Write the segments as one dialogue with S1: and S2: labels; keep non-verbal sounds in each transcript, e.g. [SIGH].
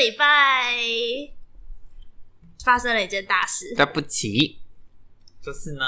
S1: 礼拜发生了一件大事。
S2: 对不起，就是呢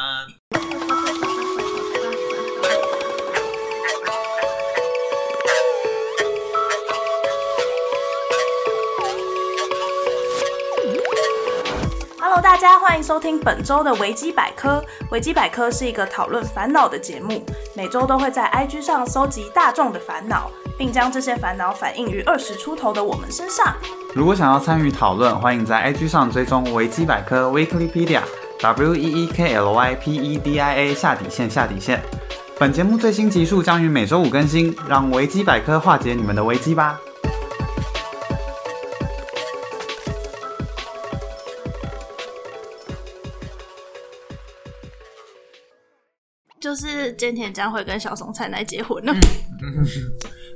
S3: ，Hello，大家欢迎收听本周的维基百科。维基百科是一个讨论烦恼的节目，每周都会在 IG 上搜集大众的烦恼，并将这些烦恼反映于二十出头的我们身上。
S4: 如果想要参与讨论，欢迎在 IG 上追踪维基百科 Weeklypedia W E E K L Y P E D I A 下底线下底线。本节目最新集数将于每周五更新，让维基百科化解你们的危机吧。
S3: 就是菅田将会跟小松菜奈结婚了。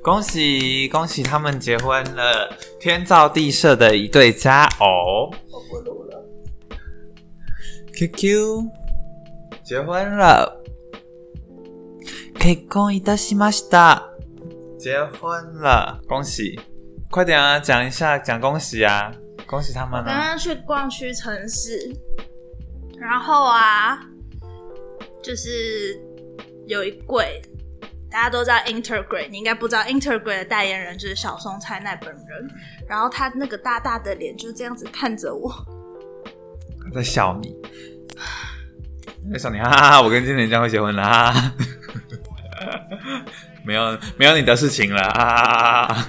S2: 恭喜恭喜他们结婚了，天造地设的一对佳偶。
S3: 我不录了。
S2: QQ 结婚了，結婚いたしました。结婚了，恭喜！快点啊，讲一下，讲恭喜啊，恭喜他们
S3: 刚
S2: 啊！
S3: 刚去逛屈臣氏，然后啊，就是有一柜， 大家都知道 Intergrade，你应该不知道 Intergrade 的代言人就是小松菜奈本人。然后他那个大大的脸就这样子看着我，
S2: 他在笑你，在笑你，哈哈哈！我跟金田将会结婚了，哈！没有没有你的事情了，哈哈哈哈！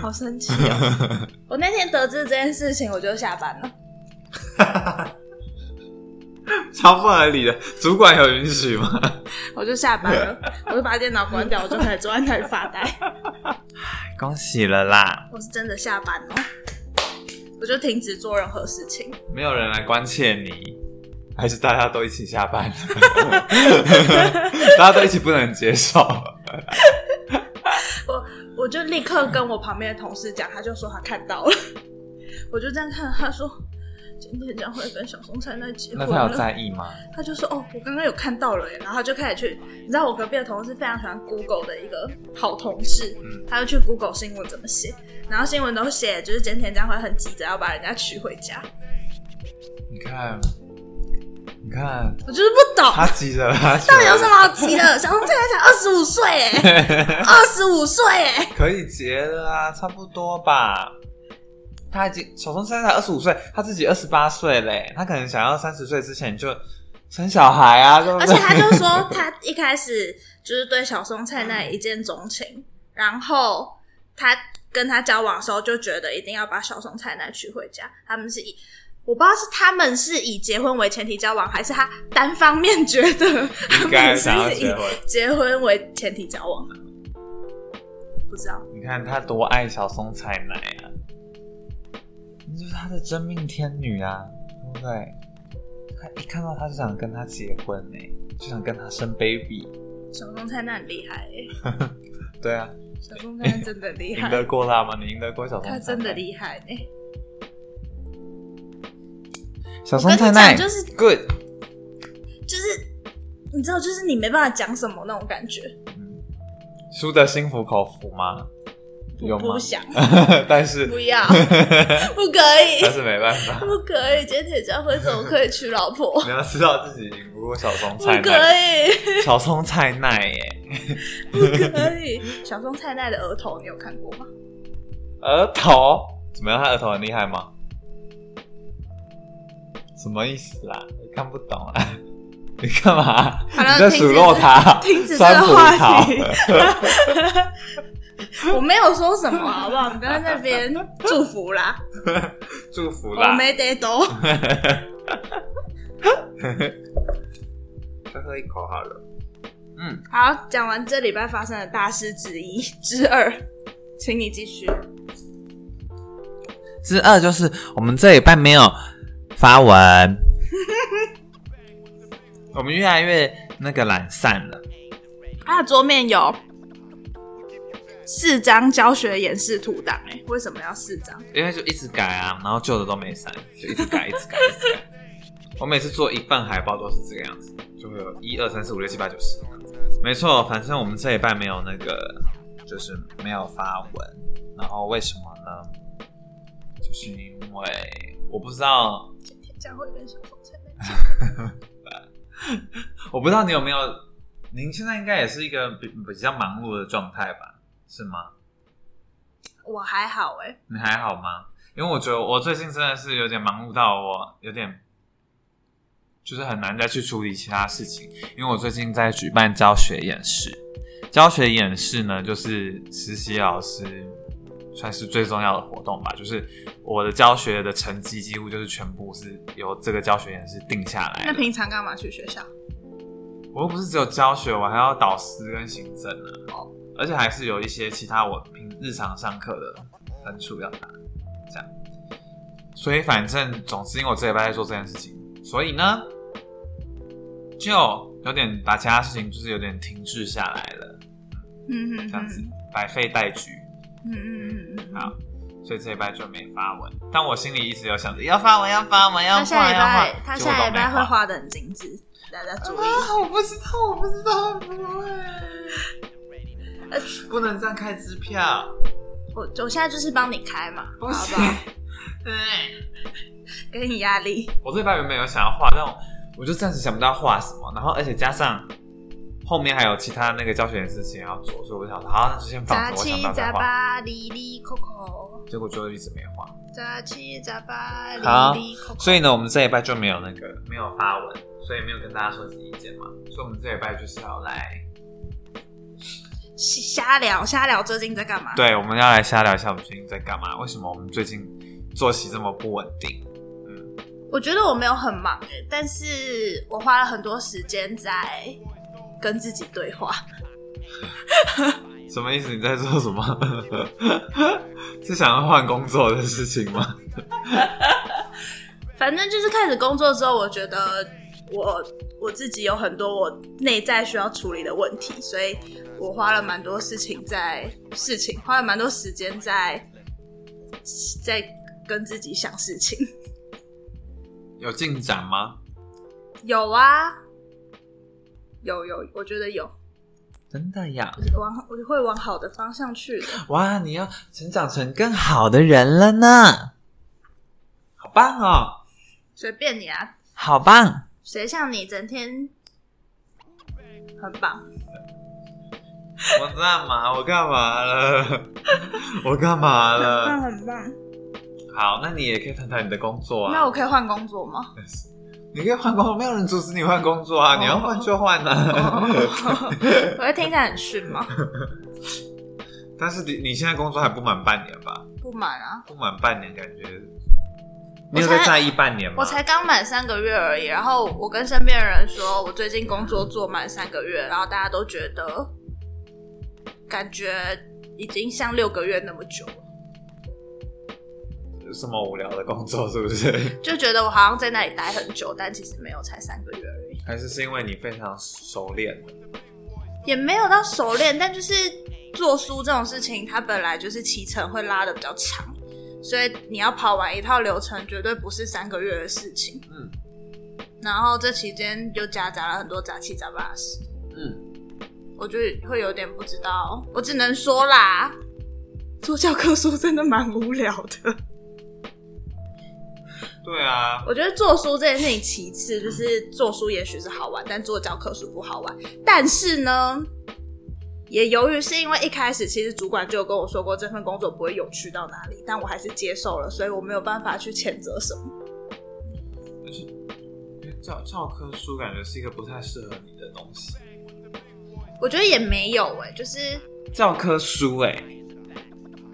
S3: 好生气哦！我那天得知这件事情，我就下班了，[LAUGHS] [LAUGHS]
S2: 超不合理的，主管有允许吗？[LAUGHS]
S3: 我就下班了，我就把电脑关掉，我就开始坐在那里发呆。
S2: 恭喜了啦！
S3: 我是真的下班了，我就停止做任何事情。
S2: 没有人来关切你，还是大家都一起下班？[LAUGHS] 大家都一起不能接受。
S3: 我我就立刻跟我旁边的同事讲，他就说他看到了，我就这样看，他说今天将会跟小松菜奈结婚
S2: 那他有。在意吗？[LAUGHS]
S3: 他就说：“哦，我刚刚有看到了耶。”然后他就开始去，你知道我隔壁的同事非常喜欢 Google 的一个好同事，
S2: 嗯
S3: 他就去 Google 新闻怎么写，然后新闻都写就是菅田将会很急着要把人家娶回家，
S2: 你看，你看，
S3: 我就是不懂，
S2: 他急着他 [LAUGHS]
S3: 到底有什么好急的？小松菜奈才二十五岁哎，[LAUGHS] 二十五岁哎，
S2: 可以结了啊，差不多吧。他已经小松菜才二十五岁，他自己二十八岁嘞，他可能想要三十岁之前就生小孩啊，对不对？
S3: 而且他就说，他一开始就是对小松菜奈一见钟情，然后他跟他交往的时候就觉得一定要把小松菜奈娶回家。他们是以我不知道是他们是以结婚为前提交往，还是他单方面觉得他们是以
S2: 结婚。
S3: 为前提交往。不知道，
S2: 你看他多爱小松菜奈啊，那就是他的真命天女啊，对不对？他一看到他就想跟他结婚呢，就想跟他生 baby。
S3: 小松菜那很厉害哎、[LAUGHS]
S2: 对啊，
S3: 小松菜奈真的厉害，
S2: 赢得过他吗？你赢得过小松菜奈？
S3: 他真的厉害哎、
S2: 小松菜奈
S3: 就是
S2: good，
S3: 就是你知道，就是你没办法讲什么那种感觉。
S2: 输的心服口服吗？有
S3: 不？想，[LAUGHS]
S2: 但是
S3: 不要，[LAUGHS] 不可以，
S2: 但是没办法，[LAUGHS]
S3: 不可以。今天将会怎么可以娶老婆？
S2: 你要知道自己赢不过小松菜奈不可，
S3: 以，
S2: 小松菜奈耶，
S3: 不可以。小松菜奈的额头你有看过吗？
S2: 额头怎么样？他额头很厉害吗？什么意思啦？你看不懂啊？你干嘛？你在数落他？
S3: 停止这个话题。[LAUGHS] 我没有说什么，好不好？你不要在那边祝福啦，[LAUGHS]
S2: 祝福啦！
S3: 我没得多。[LAUGHS]
S2: 再喝一口好了。嗯，
S3: 好，讲完这礼拜发生的大事之一之二，请你继续。
S2: 之二就是我们这礼拜没有发文，我们越来越那个懒散了。
S3: 它的桌面有四张教学演示图档，哎，为什么要四张？
S2: 因为就一直改啊，然后旧的都没删，就一直改，一直改，一直改。我每次做一份海报都是这个样子，就会有一二三四五六七八九十。没错，反正我们这一半没有那个就是没有发文，然后为什么呢？就是因为我不知道，
S3: 今天将会跟小 [LAUGHS]
S2: 我不知道你有没有，您现在应该也是一个比比较忙碌的状态吧？是吗？
S3: 我还好哎、
S2: 你还好吗？因为我觉得我最近真的是有点忙碌到我有点，就是很难再去处理其他事情。因为我最近在举办教学演示，教学演示呢，就是实习老师算是最重要的活动吧。就是我的教学的成绩几乎就是全部是由这个教学演示定下来。
S3: 那平常干嘛去学校？
S2: 我又不是只有教学，我还要导师跟行政呢、
S3: 哦
S2: 而且还是有一些其他我平日常上课的分数要拿，这样。所以反正总之，因为我这礼拜在做这件事情，所以呢，就有点把其他事情就是有点停滞下来了，
S3: 嗯哼
S2: 这样子白费待举。
S3: 嗯嗯嗯嗯
S2: 好，所以这礼拜就没发文，但我心里一直有想着要发文，要发文，要
S3: 他下礼
S2: 画要画
S3: 拜，他下礼拜会画的很精致，大家注意。
S2: 啊，我不知道，我不知道，不会，
S3: 呃 [LAUGHS]
S2: 不能这样开支票，
S3: 我我现在就是帮你开嘛，好不
S2: 不行
S3: 好？[LAUGHS]
S2: 对，
S3: 给你压力。
S2: 我这礼拜原本有想要画，但我我就暂时想不到画什么，然后而且加上后面还有其他那个教学的事情要做，所以我就想说，好，那就先放
S3: 杂
S2: 着，我想
S3: 七杂
S2: 到再画。
S3: 八哩哩扣扣，
S2: 结果就一直没画，
S3: 杂七杂八
S2: 好
S3: 扣扣。
S2: 所以呢，我们这礼拜就没有那个没有发文，所以没有跟大家说自己意见嘛，所以我们这礼拜就是要来，
S3: 瞎聊瞎聊，最近在干嘛？
S2: 对，我们要来瞎聊一下我们最近在干嘛，为什么我们最近作息这么不稳定？嗯，
S3: 我觉得我没有很忙诶，但是我花了很多时间在跟自己对话。[LAUGHS]
S2: 什么意思？你在做什么？[LAUGHS] 是想要换工作的事情吗？[LAUGHS]
S3: 反正就是开始工作之后，我觉得我我自己有很多我内在需要处理的问题，所以我花了蛮多事情在事情，花了蛮多时间在在跟自己想事情。[LAUGHS]
S2: 有进展吗？
S3: 有啊，有有，我觉得有，
S2: 真的呀！
S3: 往我会往好的方向去的。
S2: 哇，你要成长成更好的人了呢，好棒哦，
S3: 随便你啊，
S2: 好棒！
S3: 谁像你整天很棒？
S2: 我干嘛？我干嘛了？[LAUGHS] 我干嘛
S3: 很棒？[LAUGHS] 很棒。
S2: 好，那你也可以谈谈你的工作啊。
S3: 那我可以换工作吗？[LAUGHS]
S2: 你可以换工作，没有人阻止你换工作啊！你要换就换啊。
S3: 我会听起来很逊吗？
S2: 但是你你现在工作还不满半年吧？
S3: 不满啊，
S2: 不满半年，感觉你有在在意半年吗？
S3: 我才刚满三个月而已。然后我跟身边的人说，我最近工作做满三个月，然后大家都觉得感觉已经像六个月那么久了，
S2: 什么无聊的工作是不是？[LAUGHS]
S3: 就觉得我好像在那里待很久，但其实没有，才三个月而已，
S2: 还是是因为你非常熟练？
S3: 也没有到熟练，但就是做书这种事情，它本来就是骑程会拉的比较长，所以你要跑完一套流程，绝对不是三个月的事情。
S2: 嗯
S3: 然后这期间就夹杂了很多杂七杂八的事，
S2: 嗯，
S3: 我就会有点不知道。我只能说啦，做教科书真的蛮无聊的。
S2: 对啊，
S3: 我觉得做书这件事情其次，就是做书也许是好玩，但做教科书不好玩。但是呢，也由于是因为一开始其实主管就有跟我说过这份工作不会有趣到哪里，但我还是接受了，所以我没有办法去谴责什么。
S2: 而且因为教教科书感觉是一个不太适合你的东西。
S3: 我觉得也没有哎、就是
S2: 教科书哎、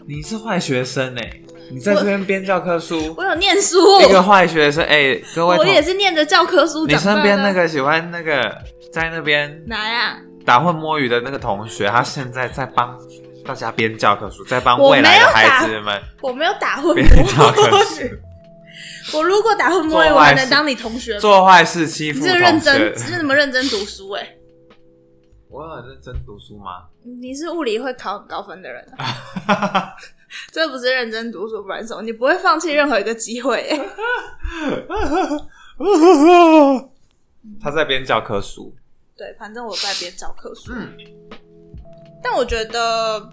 S2: 你是坏学生哎、你在这边编教科书，
S3: 我有念书，
S2: 一个坏学生哎、各位
S3: 我
S2: 同
S3: 也是念着教科书
S2: 你
S3: 长大的。
S2: 身边那个喜欢那个在那边
S3: 哪呀？
S2: 打混摸鱼的那个同学，他现在在帮大家编教科书，在帮
S3: 我
S2: 未来的孩子们
S3: 我没有打混摸鱼。，我如果打混摸鱼，我还能当你同学？
S2: 做坏事欺
S3: 你
S2: 负
S3: 是认真，
S2: 同学
S3: 你。是怎么认真读书、欸？哎，
S2: 我有很认真读书吗？
S3: 你是物理会考很高分的人、啊，[LAUGHS] 这不是认真读书，不然什么？你不会放弃任何一个机会、欸。[LAUGHS]
S2: 他在编教科书，
S3: 对，反正我在编教科书。
S2: 嗯，
S3: 但我觉得，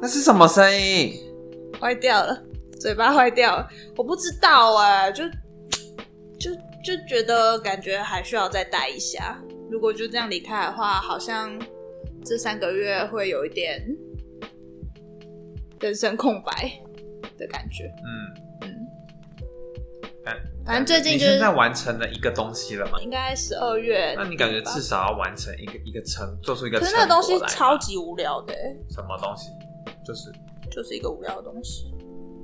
S2: 那是什么声音？
S3: 坏掉了，嘴巴坏掉了，我不知道哎，就就就觉得感觉还需要再待一下。如果就这样离开的话，好像这三个月会有一点人生空白的感觉。
S2: 嗯。
S3: 反正最近就是
S2: 在完成了一个东西了嘛？
S3: 应该十二月。
S2: 那你感觉至少要完成一个一个成，做出一个
S3: 可。是那个东西超级无聊的、欸，
S2: 什么东西？就是
S3: 就是一个无聊的东西。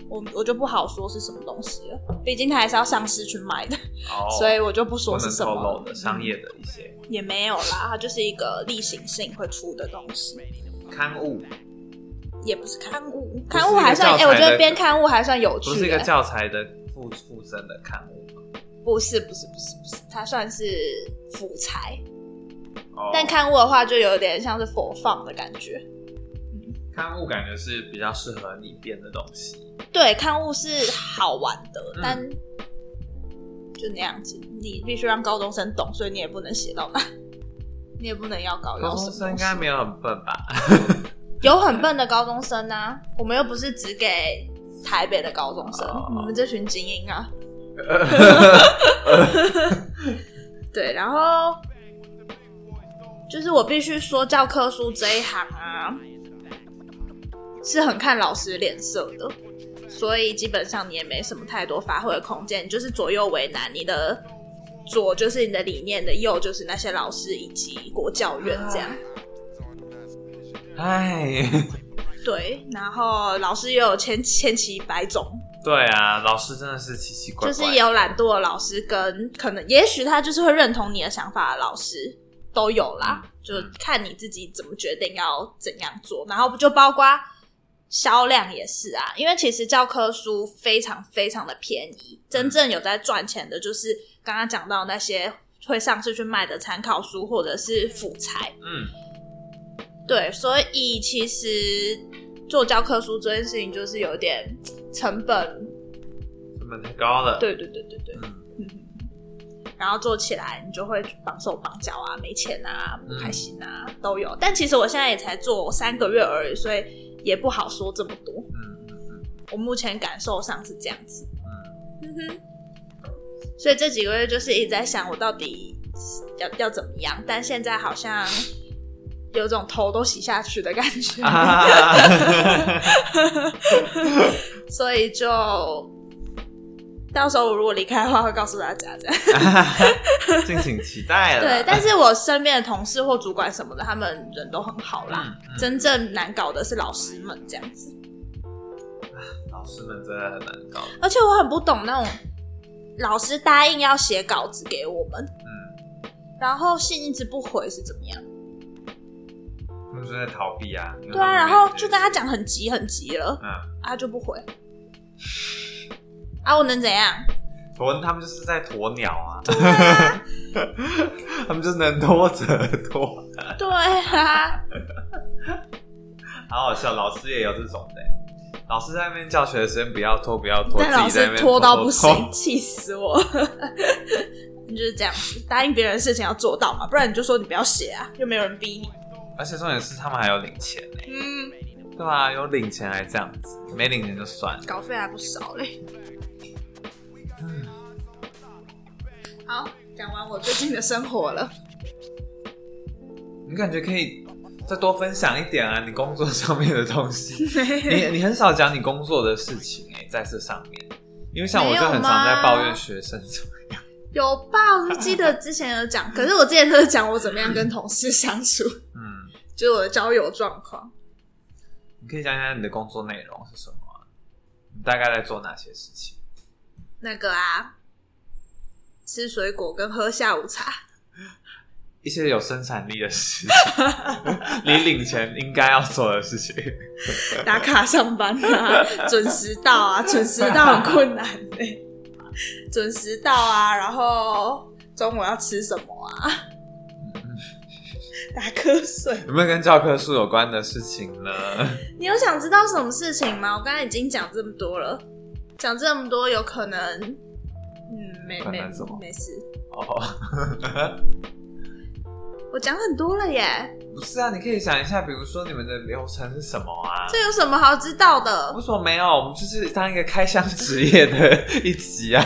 S3: 我我就不好说是什么东西了，毕竟它还是要上市去卖的，
S2: 哦，[LAUGHS]
S3: 所以我就不说是什么
S2: 商业的一些
S3: 也没有啦，它就是一个例行性会出的东西，
S2: 刊物，
S3: 也不是刊物，刊物还算哎、我觉得编刊物还算有趣、
S2: 不是一个
S3: 欸。
S2: 教材的附附赠的刊物吗？
S3: 不是不是不是不是，它算是辅材，
S2: 哦
S3: 但刊物的话就有点像是佛放的感觉。
S2: 刊物感觉是比较适合你编的东西。
S3: 对，刊物是好玩的，
S2: 嗯
S3: 但就那样子，你必须让高中生懂，所以你也不能写到那，你也不能要高
S2: 高中生应该没有很笨吧？[LAUGHS]
S3: 有很笨的高中生啊，我们又不是只给台北的高中生，
S2: 哦
S3: 你们这群精英啊。[LAUGHS] 对，然后就是我必须说，教科书这一行啊，是很看老师脸色的，所以基本上你也没什么太多发挥的空间，你就是左右为难。你的左就是你的理念的，右就是那些老师以及国教院这样。
S2: 哎，
S3: 对，然后老师也有千千奇百种，
S2: 对啊，老师真的是奇奇怪怪，
S3: 就是也有懒惰的老师，跟可能也许他就是会认同你的想法的老师都有啦，就看你自己怎么决定要怎样做，然后就包括销量也是啊，因为其实教科书非常非常的便宜，真正有在赚钱的就是刚刚讲到那些会上市去卖的参考书或者是辅材，
S2: 嗯，
S3: 对，所以其实做教科书这件事情就是有点成本，
S2: 成本太高了。，
S3: 对对对对对，
S2: 嗯，
S3: 然后做起来你就会绑手绑脚啊，没钱啊，不开心啊，
S2: 嗯
S3: 都有。但其实我现在也才做三个月而已，所以也不好说这么多。
S2: 嗯嗯嗯
S3: 我目前感受上是这样子，
S2: 嗯，
S3: 嗯哼。所以这几个月就是一直在想，我到底要要怎么样？但现在好像有种头都洗下去的感觉。
S2: 啊，[LAUGHS]
S3: 所以就到时候我如果离开的话，会告诉大家这样。[LAUGHS]
S2: 敬请期待了。
S3: 对，但是我身边的同事或主管什么的，他们人都很好啦。
S2: 嗯嗯
S3: 真正难搞的是老师们这样子，
S2: 老师们真的很难搞。
S3: 而且我很不懂那种老师答应要写稿子给我们，
S2: 嗯，
S3: 然后信一直不回是怎么样？
S2: 他们就在逃避啊。
S3: 对啊，然后就跟他讲很急很急了，
S2: 嗯，
S3: 啊就不回，啊我能怎样？
S2: 鸵他们就是在鸵鸟啊，[LAUGHS] 他们就是能拖则拖，
S3: 对啊，[LAUGHS]
S2: 好好笑。老师也有这种的，老师在那边教学的时间不要拖，不要拖，
S3: 但老师拖到不行，气死我！[LAUGHS] 就是这样子，答应别人的事情要做到嘛，不然你就说你不要写啊，又没有人逼你。
S2: 而且重点是他们还有领钱呢，
S3: 嗯，
S2: 对吧、有领钱还这样子，没领钱就算了。
S3: 稿费还不少嘞。好，讲完我最近的生活了。
S2: 你感觉可以再多分享一点啊，你工作上面的东西。[LAUGHS] 你你很少讲你工作的事情哎、在这上面，因为像我就很常在抱怨学生怎么样。
S3: 有吧？我记得之前有讲，可是我之前都是讲我怎么样跟同事相处，
S2: 嗯，
S3: 就是我的交友状况。
S2: 你可以讲讲你的工作内容是什么啊、你大概在做哪些事情？
S3: 那个啊，吃水果跟喝下午茶。
S2: 一些有生产力的事情，你领钱应该要做的事情。
S3: 打卡上班啊，准时到啊，准时到很困难呢、准时到啊，然后中午要吃什么啊？打瞌睡。
S2: 有没有跟教科书有关的事情呢？[LAUGHS]
S3: 你有想知道什么事情吗？我刚才已经讲这么多了，讲这么多有可能，嗯，没没没事。
S2: 哦，[LAUGHS]
S3: 我讲很多了耶，
S2: 不是啊，你可以想一下，比如说你们的流程是什么啊？
S3: 这有什么好知道的？
S2: 为什么没有？我们就是当一个开箱职业的一集啊，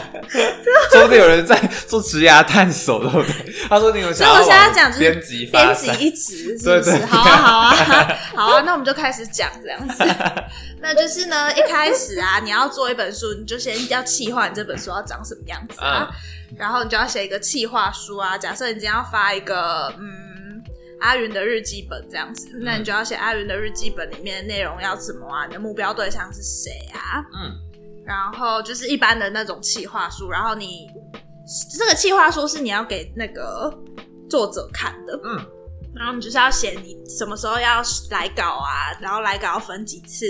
S2: 说不定有人在做职涯探索，对不对？他说你有想要
S3: 所以我现在
S2: 往
S3: 讲就是
S2: 编辑
S3: 编辑一集，是
S2: 对
S3: 不是？
S2: 对
S3: 好啊，好啊，好啊，那我们就开始讲这样子。[LAUGHS] 那就是呢，一开始啊，你要做一本书，你就先要企划你这本书要长什么样子啊，然后你就要写一个企划书啊。假设你今天要发一个嗯阿云的日记本这样子，那你就要写阿云的日记本里面的内容要怎么啊？你的目标对象是谁啊？
S2: 嗯
S3: 然后就是一般的那种企划书，然后你这个企划书是你要给那个作者看的，
S2: 嗯
S3: 然后你就是要写你什么时候要来稿啊，然后来稿要分几次，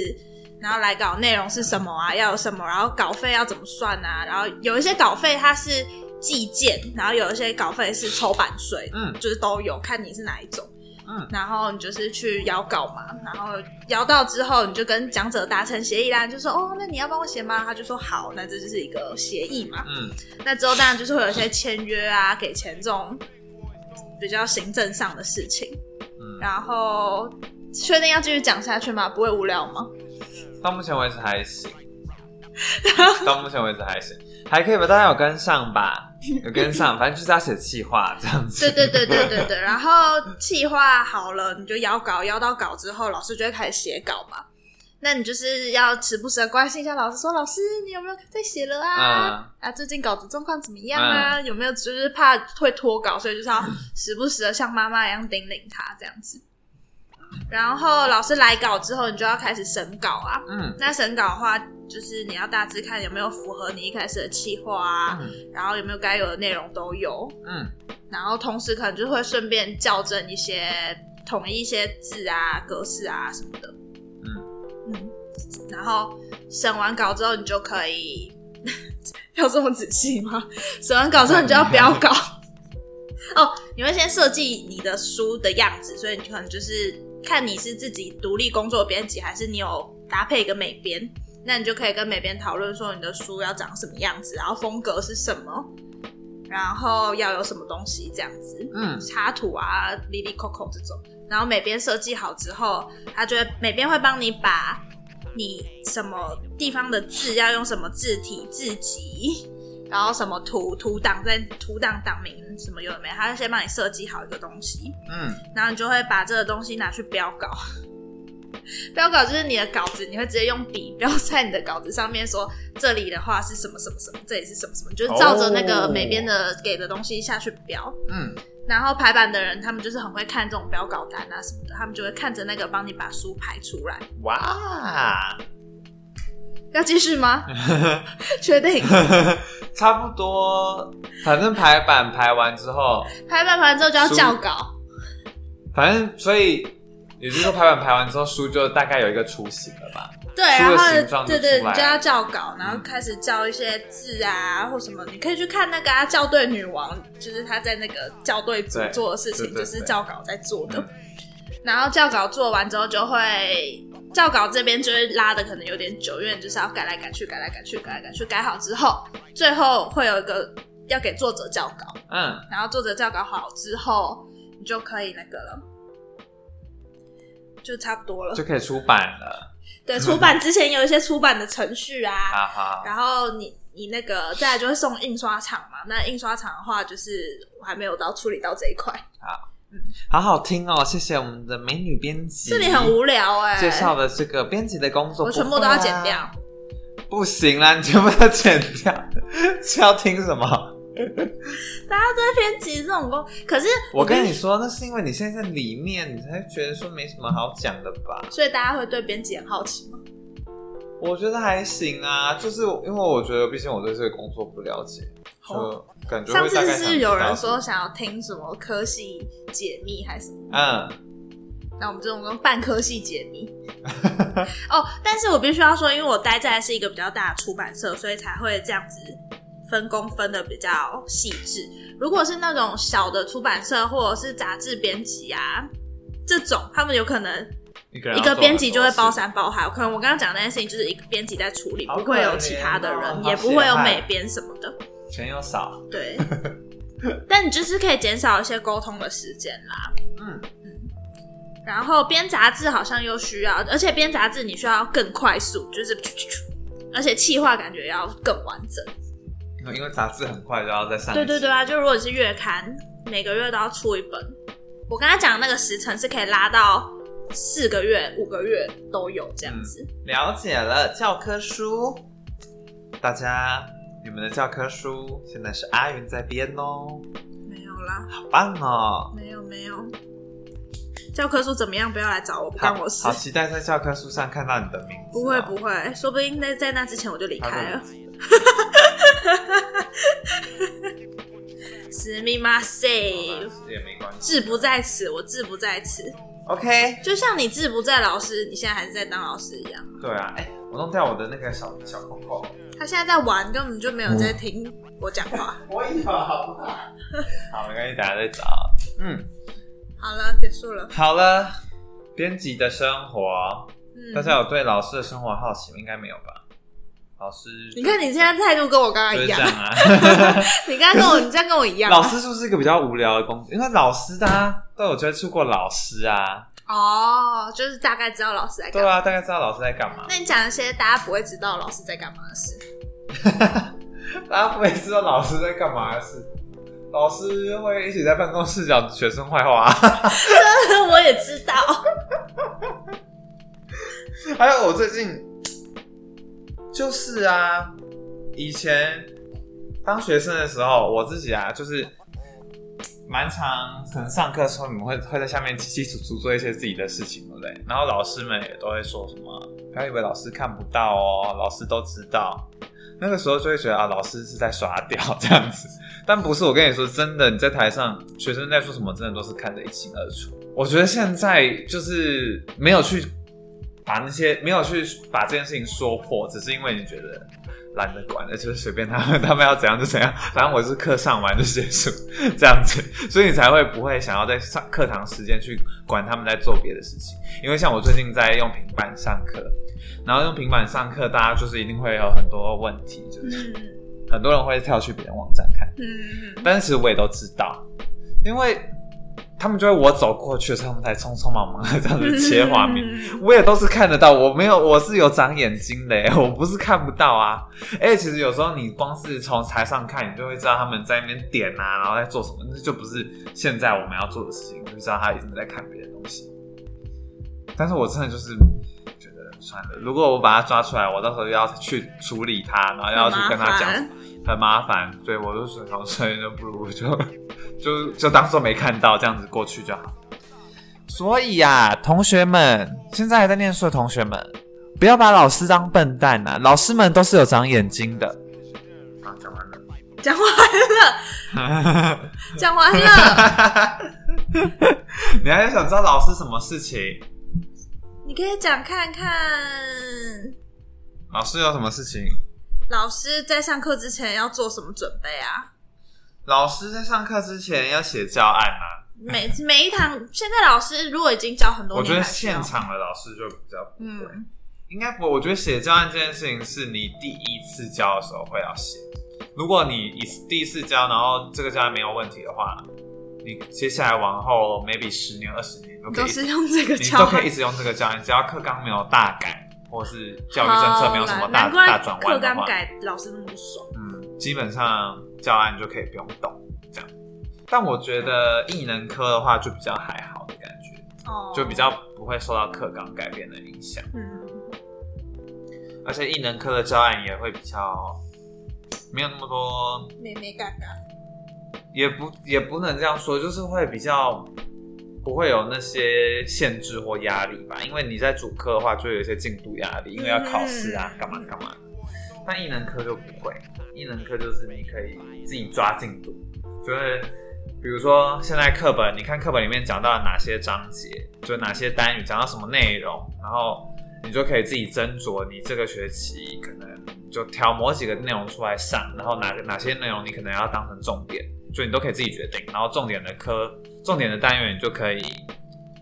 S3: 然后来稿内容是什么啊，要有什么，然后稿费要怎么算啊，然后有一些稿费它是计件，然后有一些稿费是抽版税，
S2: 嗯
S3: 就是都有，看你是哪一种。
S2: 嗯
S3: 然后你就是去邀稿嘛，然后邀到之后，你就跟讲者达成协议啦，你就说哦，那你要帮我写吗？他就说好，那这就是一个协议嘛。
S2: 嗯
S3: 那之后当然就是会有一些签约啊、给钱这种比较行政上的事情。
S2: 嗯，
S3: 然后确定要继续讲下去吗？不会无聊吗？
S2: 到目前为止还行，[LAUGHS] 到目前为止还行，还可以吧？大家有跟上吧？有跟上，[LAUGHS] 反正就是要写企划这样子。
S3: 对对对对对对。然后企划好了，你就邀稿，邀到稿之后，老师就会开始写稿嘛。那你就是要时不时的关心一下老师，说老师你有没有在写了啊？
S2: 嗯
S3: 啊，最近稿子状况怎么样啊？有没有就是怕会脱稿，所以就是要时不时的像妈妈一样叮咛他这样子。然后老师来稿之后，你就要开始审稿啊。
S2: 嗯
S3: 那审稿的话，就是你要大致看有没有符合你一开始的企划啊，
S2: 嗯
S3: 然后有没有该有的内容都有，
S2: 嗯
S3: 然后同时可能就会顺便校正一些、统一一些字啊、格式啊什么的。
S2: 嗯
S3: 嗯，然后审完稿之后，你就可以 [LAUGHS] 要这么仔细吗？审完稿之后，你就要标稿。[LAUGHS] 哦，你会先设计你的书的样子，所以你可能就是看你是自己独立工作编辑，还是你有搭配一个美编，那你就可以跟美编讨论说你的书要长什么样子，然后风格是什么，然后要有什么东西这样子。
S2: 嗯
S3: 插图啊、里里扣扣这种，然后美编设计好之后，他就会美编会帮你把你什么地方的字要用什么字体、字级，然后什么图图档在图档档名什么有的没有，他会先帮你设计好一个东西，
S2: 嗯
S3: 然后你就会把这个东西拿去标稿。[LAUGHS] 标稿就是你的稿子，你会直接用笔标在你的稿子上面说这里的话是什么什么什么，这里是什么什么，就是照着那个美编的给的东西下去标。
S2: 嗯，
S3: 然后排版的人，他们就是很会看这种标稿单啊什么的，他们就会看着那个帮你把书排出来。
S2: 哇，
S3: 要继续吗？[LAUGHS] 确定？[LAUGHS]
S2: 差不多，反正排版排完之后，
S3: 排版排完之后就要校稿。
S2: 反正所以也就是说排版排完之后，书就大概有一个雏形了吧？
S3: 对，然后对对，你就要校稿，然后开始校一些字啊或什么。你可以去看那个啊，校对女王，就是她在那个校对组做的事情，就是校稿在做的。
S2: 嗯
S3: 然后教稿做完之后，就会校稿这边就会拉的可能有点久，因为就是要改来改去，改来改去，改来改去，改好之后，最后会有一个要给作者校稿，
S2: 嗯
S3: 然后作者校稿好之后，你就可以那个了，就差不多了。
S2: 就可以出版了。
S3: 对，出版之前有一些出版的程序啊，[LAUGHS] 然后你你那个再来就会送印刷厂嘛。那印刷厂的话，就是我还没有到处理到这一块，
S2: 好好好听哦！谢谢我们的美女编辑，
S3: 这里很无聊哎、
S2: 介绍的这个编辑的工作，
S3: 我全部都要剪掉。
S2: 不行啦，你全部要剪掉，[LAUGHS] 是要听什么？
S3: 大家都在编辑这种工，可是
S2: 我跟你说，那是因为你现在在里面，你才会觉得说没什么好讲的吧？
S3: 所以大家会对编辑很好奇吗？
S2: 我觉得还行啊，就是因为我觉得，毕竟我对这个工作不了解，就感觉
S3: 上次是有人说想要听什么科系解密还是什么？
S2: 嗯，
S3: 那我们这种跟半科系解密 [LAUGHS] 哦，但是我必须要说，因为我待在是一个比较大的出版社，所以才会这样子分工分的比较细致。如果是那种小的出版社或者是杂志编辑啊，这种他们有可能一
S2: 一个
S3: 编辑就会包山包海。可能我刚刚讲的那件事情就是一个编辑在处理，不会有其他的人，
S2: 哦
S3: 也不会有美编什么的。
S2: 钱又少，
S3: 对，[LAUGHS] 但你就是可以减少一些沟通的时间啦。
S2: 嗯，
S3: 然后编杂志好像又需要，而且编杂志你需要更快速，就是，而且企划感觉要更完整。
S2: 因为杂志很快就要在上。
S3: 对对对啊，就如果你是月刊，每个月都要出一本。我刚才讲的那个时程是可以拉到四个月、五个月都有这样子。
S2: 了解了，教科书，大家你们的教科书现在是阿云在编哦，
S3: 没有啦，
S2: 好棒哦！
S3: 没有没有，教科书怎么样？不要来找我，不干我事
S2: 好。期待在教科书上看到你的名字哦。
S3: 不会不会，说不定在在那之前我就离开了。[LAUGHS] 死密码 say，
S2: 也没关系。
S3: 志不在此，我志不在此。
S2: OK，
S3: 就像你志不在老师，你现在还是在当老师一样。
S2: 对啊，哎、我弄掉我的那个小小扣扣。
S3: 他现在在玩，根本就没有在听我讲话。[LAUGHS]
S2: 我有，好不好？好，没关系，等下再找。嗯，
S3: 好了，结束了。
S2: 好了，编辑的生活，
S3: 嗯
S2: 大家有对老师的生活好奇吗？应该没有吧？老师，
S3: 你看你现在态度跟我刚刚一样
S2: 就是这，样啊。[LAUGHS]
S3: 你刚刚跟我，你这样跟我一样啊。
S2: 老师是不是一个比较无聊的工作？因为老师大家都有接触过老师啊，
S3: 哦，就是大概知道老师在干嘛。
S2: 对啊，大概知道老师在干嘛。
S3: 那你讲一些大家不会知道老师在干嘛的事。[LAUGHS]
S2: 大家不会知道老师在干嘛的事。老师会一起在办公室讲学生坏话、[LAUGHS]
S3: 我也知道。
S2: 还有我最近就是啊，以前当学生的时候，我自己啊，就是蛮常可能上课的时候，你们会会在下面清清楚楚做一些自己的事情，对不对？然后老师们也都会说什么，不要以为老师看不到哦，老师都知道。那个时候就会觉得啊，老师是在耍屌这样子，但不是。我跟你说，真的，你在台上，学生在说什么，真的都是看得一清二楚。我觉得现在就是没有去把那些没有去把这件事情说破，只是因为你觉得懒得管了，就是随便他们，他们要怎样就怎样，反正我是课上完就结束这样子，所以你才会不会想要在上课堂时间去管他们在做别的事情。因为像我最近在用平板上课，然后用平板上课，大家就是一定会有很多问题，就是
S3: 嗯。
S2: 很多人会跳去别人网站看，
S3: 嗯，
S2: 但是我也都知道，因为他们就会我走过去的时候，他们才匆匆忙忙的 [LAUGHS] 这样子切画面。
S3: 嗯
S2: 我也都是看得到，我没有，我是有长眼睛的，[LAUGHS] 我不是看不到啊。而且其实有时候你光是从台上看，你就会知道他们在那边点啊，然后在做什么，那就不是现在我们要做的事情，你就知道他一直在看别的东西。但是我真的就是觉得算了，如果我把他抓出来，我到时候又要去处理他，然后又要去跟他讲
S3: 很麻烦
S2: 所以我就说，所以就不如就就就当做没看到，这样子过去就好。所以呀、同学们，现在还在念书的同学们，不要把老师当笨蛋呐、老师们都是有长眼睛的。啊，讲完了。
S3: 讲完了，[LAUGHS] 讲完了，[LAUGHS]
S2: 你还想知道老师什么事情？
S3: 你可以讲看看。
S2: 老师有什么事情？
S3: 老师在上课之前要做什么准备啊？
S2: 老师在上课之前要写教案啊。
S3: 每每一堂，现在老师如果已经教很多年，
S2: 我觉得现，场的老师就比较不会，
S3: 嗯，
S2: 应该不。我觉得写教案这件事情是你第一次教的时候会要写。如果你一次第一次教，然后这个教案没有问题的话，你接下来往后 maybe 十年、二十年都可以
S3: 都是用这个
S2: 你
S3: 教案
S2: 都可以一直用这个教案，只要课纲没有大改，或是教育政策没有什么大大转弯的话，
S3: 纲改老师那么不爽。
S2: 嗯，基本上教案就可以不用动这样。但我觉得艺能科的话就比较还好的感觉，
S3: 哦
S2: 就比较不会受到课纲改变的影响，
S3: 嗯，
S2: 而且艺能科的教案也会比较没有那么多，
S3: 妹妹嘎嘎，
S2: 也不也不能这样说，就是会比较。不会有那些限制或压力吧，因为你在主科的话，就有一些进度压力，因为要考试啊，
S3: 嗯
S2: 干嘛干嘛。但艺能科就不会，艺能科就是你可以自己抓进度，就是比如说现在课本，你看课本里面讲到了哪些章节，就哪些单语讲到什么内容，然后你就可以自己斟酌，你这个学期可能就挑某几个内容出来上，然后哪个哪些内容你可能要当成重点，就你都可以自己决定。然后重点的科、重点的单元，你就可以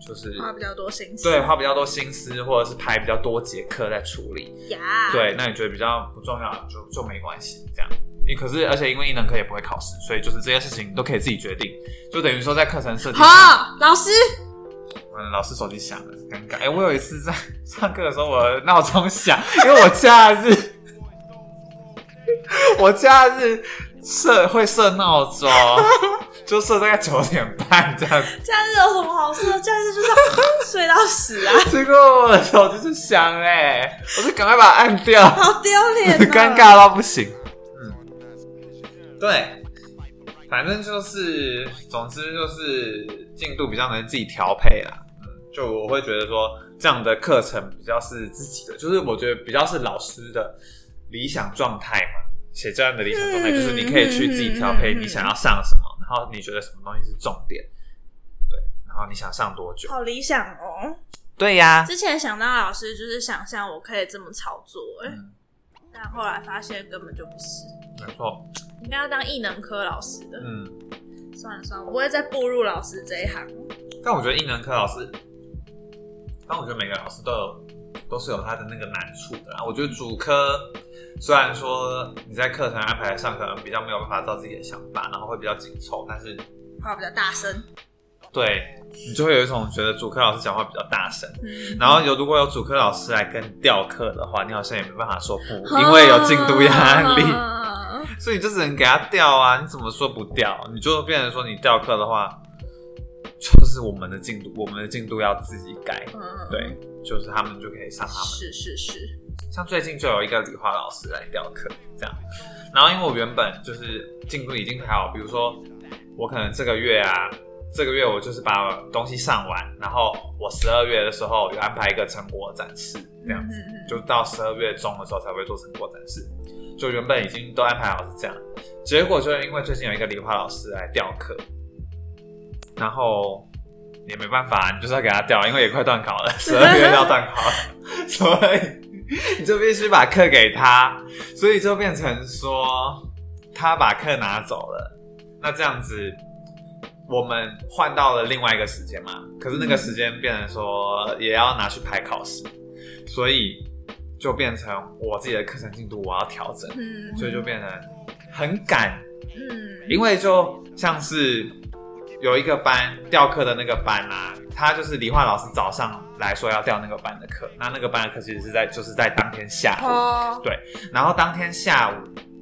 S2: 就是
S3: 花比较多心思。
S2: 对花比较多心思，或者是排比较多节课在处理。
S3: 呀，，
S2: 对，那你觉得比较不重要就就没关系，这样。你可是而且因为艺能科也不会考试，所以就是这些事情都可以自己决定，就等于说在课程设计。
S3: 好，老师，
S2: 嗯，老师手机响了，尴尬。哎、我有一次在上课的时候，我的闹钟响，因为我假日，[LAUGHS] 我假日设会设闹钟，就设大概九点半这样子。
S3: 假日有什么好事？假日就是要 [LAUGHS] 睡到死啊，
S2: 结果我的手机是响哎、我就赶快把它按掉，
S3: 好丢脸、哦，
S2: 尴尬到不行。嗯，对，反正就是，总之就是进度比较能自己调配啦。嗯，就我会觉得说这样的课程比较是自己的，就是我觉得比较是老师的理想状态嘛。写这样的理想状态，
S3: 嗯
S2: 就是你可以去自己调配你想要上什么，然后你觉得什么东西是重点，对，然后你想上多久？
S3: 好理想哦。
S2: 对呀、
S3: 之前想当老师，就是想象我可以这么操作、哎、
S2: 嗯，
S3: 但后来发现根本就不是，
S2: 没错，
S3: 应该要当艺能科老师的。
S2: 嗯。
S3: 算了算了，我不会再步入老师这一行。
S2: 但我觉得艺能科老师，但我觉得每个老师都有都是有他的那个难处的啦。我觉得主科虽然说你在课程安排上可能比较没有办法照自己的想法，然后会比较紧凑，但是
S3: 话比较大声，
S2: 对你就会有一种觉得主课老师讲话比较大声。
S3: 嗯，
S2: 然后有如果有主课老师来跟你调课的话，你好像也没办法说不，因为有进度压力，
S3: 啊 [LAUGHS]
S2: 所以你就只能给他调啊。你怎么说不调？你就变成说你调课的话，就是我们的进度，我们的进度要自己改。
S3: 嗯，
S2: 对，就是他们就可以上他们。
S3: 是是是，
S2: 像最近就有一个理化老师来调课，这样。然后因为我原本就是进度已经排好，比如说我可能这个月啊，这个月我就是把东西上完，然后我十二月的时候有安排一个成果展示，这样子，就到十二月中的时候才会做成果展示。就原本已经都安排好是这样，结果就是因为最近有一个理化老师来调课，然后也没办法，你就是要给他调，因为也快断考了，十二月要断考了，[LAUGHS] 所以 [LAUGHS] 你就必须把课给他，所以就变成说他把课拿走了，那这样子我们换到了另外一个时间嘛，可是那个时间变成说也要拿去排考试，所以就变成我自己的课程进度我要调整，
S3: 嗯，
S2: 所以就变成很赶，
S3: 嗯，
S2: 因为就像是有一个班调课的那个班啊，他就是理化老师早上来说要调那个班的课，那那个班的课其实是在就是在当天下午，
S3: 对，
S2: 然后当天下午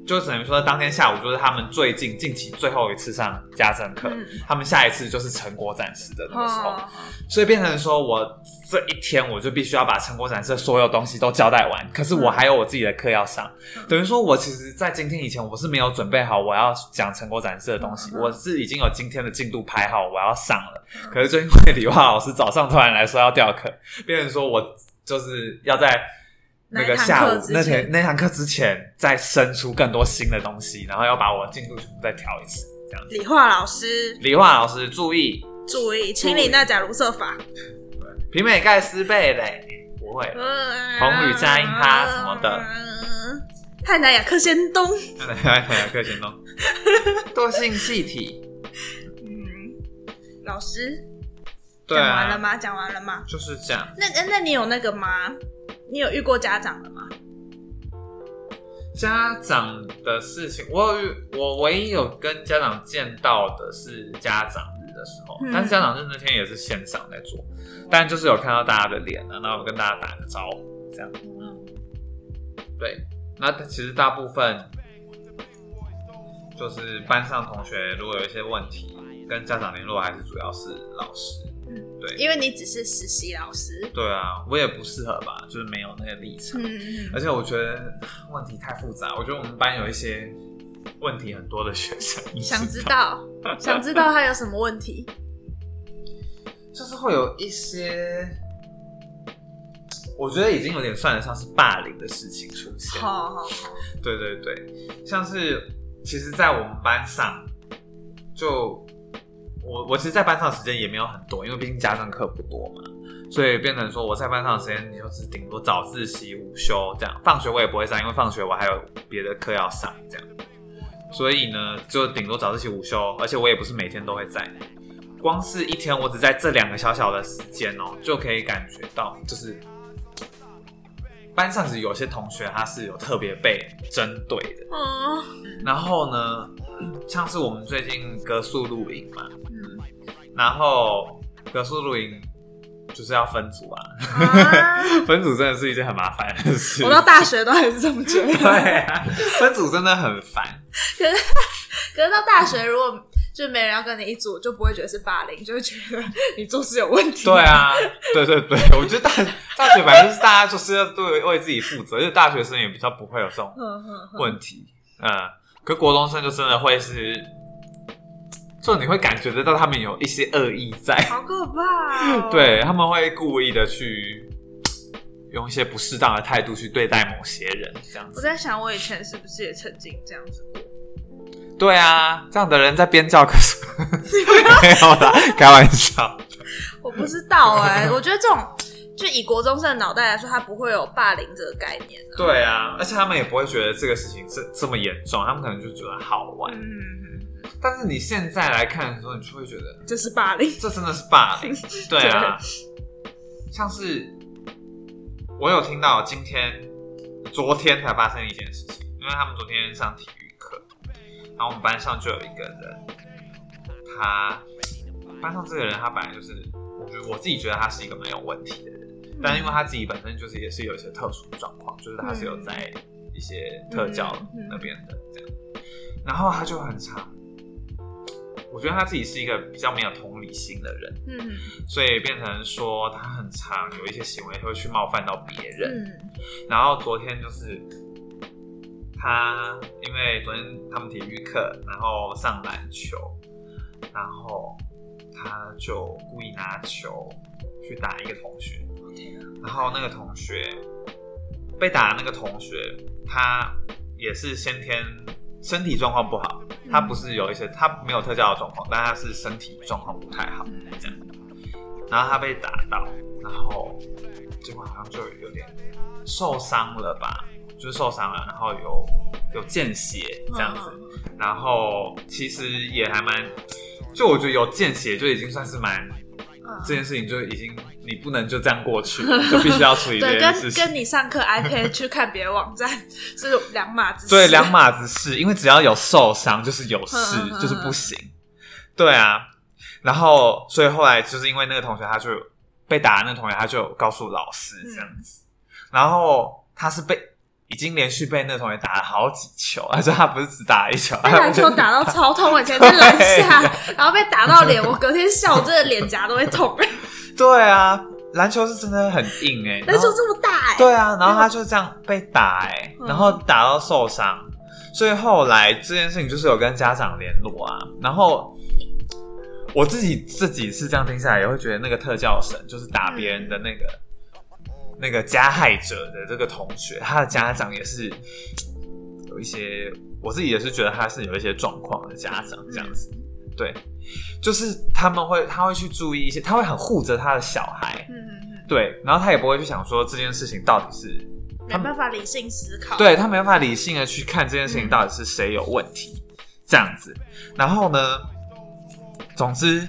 S2: 就等于说当天下午就是他们最近近期最后一次上家政课，
S3: 嗯。
S2: 他们下一次就是成果展示的那个时候，
S3: 哦，
S2: 所以变成说我这一天我就必须要把成果展示的所有东西都交代完，可是我还有我自己的课要上，
S3: 嗯。
S2: 等于说我其实，在今天以前我是没有准备好我要讲成果展示的东西，
S3: 嗯。
S2: 我是已经有今天的进度排好我要上了，
S3: 嗯。
S2: 可是就因为理化老师早上突然来说要调课，变成说我就是要在。那个下午那天那堂课之前，再生出更多新的东西，然后要把我的进度全部再调一次，这样子。
S3: 理化老师
S2: 理化老师注意，
S3: 注意清理那假如设法，
S2: 平美盖斯贝嘞，不会，
S3: 嗯
S2: 红吕佳音哈什么的
S3: 嗯汉南雅克先东，
S2: 来来来，课前东，惰性气体，
S3: 嗯，老师
S2: 对
S3: 讲完了
S2: 啊，
S3: 吗？讲完了吗？
S2: 就是这样。
S3: 那那那你有那个吗？你有遇过家长的吗？
S2: 家长的事情，我有遇我唯一有跟家长见到的是家长日的时候，
S3: 嗯
S2: 但是家长日那天也是线上在做，但就是有看到大家的脸啊，然后跟大家打个招呼，这样。
S3: 嗯，
S2: 对，那其实大部分就是班上同学如果有一些问题，跟家长联络还是主要是老师。对
S3: 因为你只是实习老师，
S2: 对啊，我也不适合吧，就是没有那个立场。
S3: 嗯
S2: 而且我觉得问题太复杂，我觉得我们班有一些问题很多的学生，你
S3: 想知道，想知道他有什么问题？[LAUGHS]
S2: 就是会有一些，我觉得已经有点算得上是霸凌的事情出现。
S3: 好好好，
S2: 对对对，像是其实，在我们班上，就我我其实，在班上的时间也没有很多，因为毕竟家政课不多嘛，所以变成说我在班上的时间，你就是顶多早自习、午休这样，放学我也不会上，因为放学我还有别的课要上，这样，所以呢，就顶多早自习、午休，而且我也不是每天都会在。光是一天，我只在这两个小小的时间哦，就可以感觉到，就是班上是有些同学他是有特别被针对的，
S3: 嗯
S2: 然后呢，像是我们最近格数露营嘛，
S3: 嗯
S2: 然后格数露营就是要分组啊，
S3: 啊，[LAUGHS]
S2: 分组真的是一件很麻烦的事。
S3: 我到大学都还是这么觉得。[LAUGHS]
S2: 对啊，分组真的很烦。
S3: 可是可是到大学，如果就没人要跟你一组，就不会觉得是霸凌，就会觉得你做事有问题。
S2: 对，啊，对对对，我觉得大大学反正就是大家就是要对为自己负责，就是大学生也比较不会有这种
S3: 嗯嗯嗯，
S2: 问题。嗯，可国中生就真的会是，就你会感觉得到他们有一些恶意在，
S3: 好可怕、哦。[LAUGHS]
S2: 对他们会故意的去用一些不适当的态度去对待某些人，这样子。
S3: 我在想，我以前是不是也曾经这样子过？
S2: 对啊，这样的人在编教科书没有啦，开玩笑。
S3: 我不知道哎、我觉得这种就以国中生的脑袋来说，他不会有霸凌这个概念、啊。
S2: 对啊，而且他们也不会觉得这个事情这这么严重，他们可能就觉得好玩。
S3: 嗯，
S2: 但是你现在来看的时候，你就会觉得
S3: 这是霸凌。
S2: 这真的是霸凌。[LAUGHS] 对啊，像是我有听到今天、昨天才发生一件事情，因为他们昨天上体育课，然后我们班上就有一个人，他班上这个人他本来就是，我觉得我自己觉得他是一个蛮有问题的人，但因为他自己本身就是也是有一些特殊的状况，就是他是有在一些特教那边的这样，然后他就很长。我觉得他自己是一个比较没有同理心的人，
S3: 嗯
S2: 所以变成说他很常有一些行为会去冒犯到别人。
S3: 嗯
S2: 然后昨天就是他，因为昨天他们体育课，然后上篮球，然后他就故意拿球去打一个同学，然后那个同学被打的那个同学，他也是先天身体状况不好，他不是有一些他没有特教的状况，但他是身体状况不太好这样，然后他被打到，然后结果好像就有点受伤了吧，就是受伤了，然后有有见血这样子，然后其实也还蛮，就我觉得有见血就已经算是蛮
S3: 嗯
S2: 这件事情就已经你不能就这样过去，[LAUGHS] 就必须要处理这
S3: 对，
S2: 件事情。
S3: 跟跟你上课 iPad 去看别的网站是两码子事。
S2: 对，两码子事，因为只要有受伤就是有事就是不行。对啊，然后所以后来就是因为那个同学他就被打的那个同学他就告诉老师这样子，然后他是被已经连续被那个同学打了好几球，[LAUGHS] 而且他不是只打一球，
S3: 被篮球打到超痛，我以前在篮下，[LAUGHS] 然后被打到脸，我隔天笑，我真的脸颊都会痛。[LAUGHS]
S2: 对啊，篮球是真的很硬哎、
S3: 篮球这么大哎、
S2: 对啊，然后他就这样被打哎、
S3: 嗯。
S2: 然后打到受伤，所以后来这件事情就是有跟家长联络啊，然后我自己自己是这样听下来，也会觉得那个特教生就是打别人的那个、那个加害者的这个同学，他的家长也是有一些，我自己也是觉得他是有一些状况的家长这样子，对，就是他们会他会去注意一些，他会很护着他的小孩，
S3: 嗯嗯嗯，
S2: 对，然后他也不会去想说这件事情到底是
S3: 没办法理性思考。
S2: 对他没办法理性的去看这件事情到底是谁有问题，这样子。然后呢，总之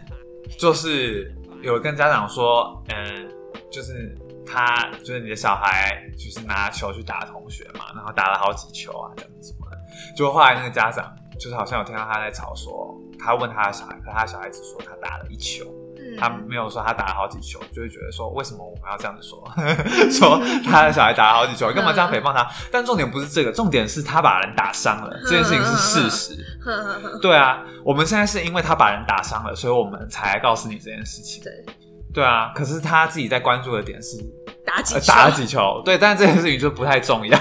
S2: 就是有跟家长说，嗯，就是他就是你的小孩就是拿球去打同学嘛，然后打了好几球啊，这样子什么的。结果后来那个家长就是好像有听到他在吵说，他问他的小孩，可他小孩只说他打了一球。
S3: 嗯，
S2: 他没有说他打了好几球，就会觉得说为什么我们要这样子说？[LAUGHS] 说他的小孩打了好几球，你干嘛这样诽谤他？但重点不是这个，重点是他把人打伤了，这件事情是事实。
S3: 呵呵呵
S2: 对啊，我们现在是因为他把人打伤了，所以我们才告诉你这件事情。
S3: 对，
S2: 对啊，可是他自己在关注的点是
S3: 打几球。
S2: 呃打了几球，对，但这件事情就不太重要。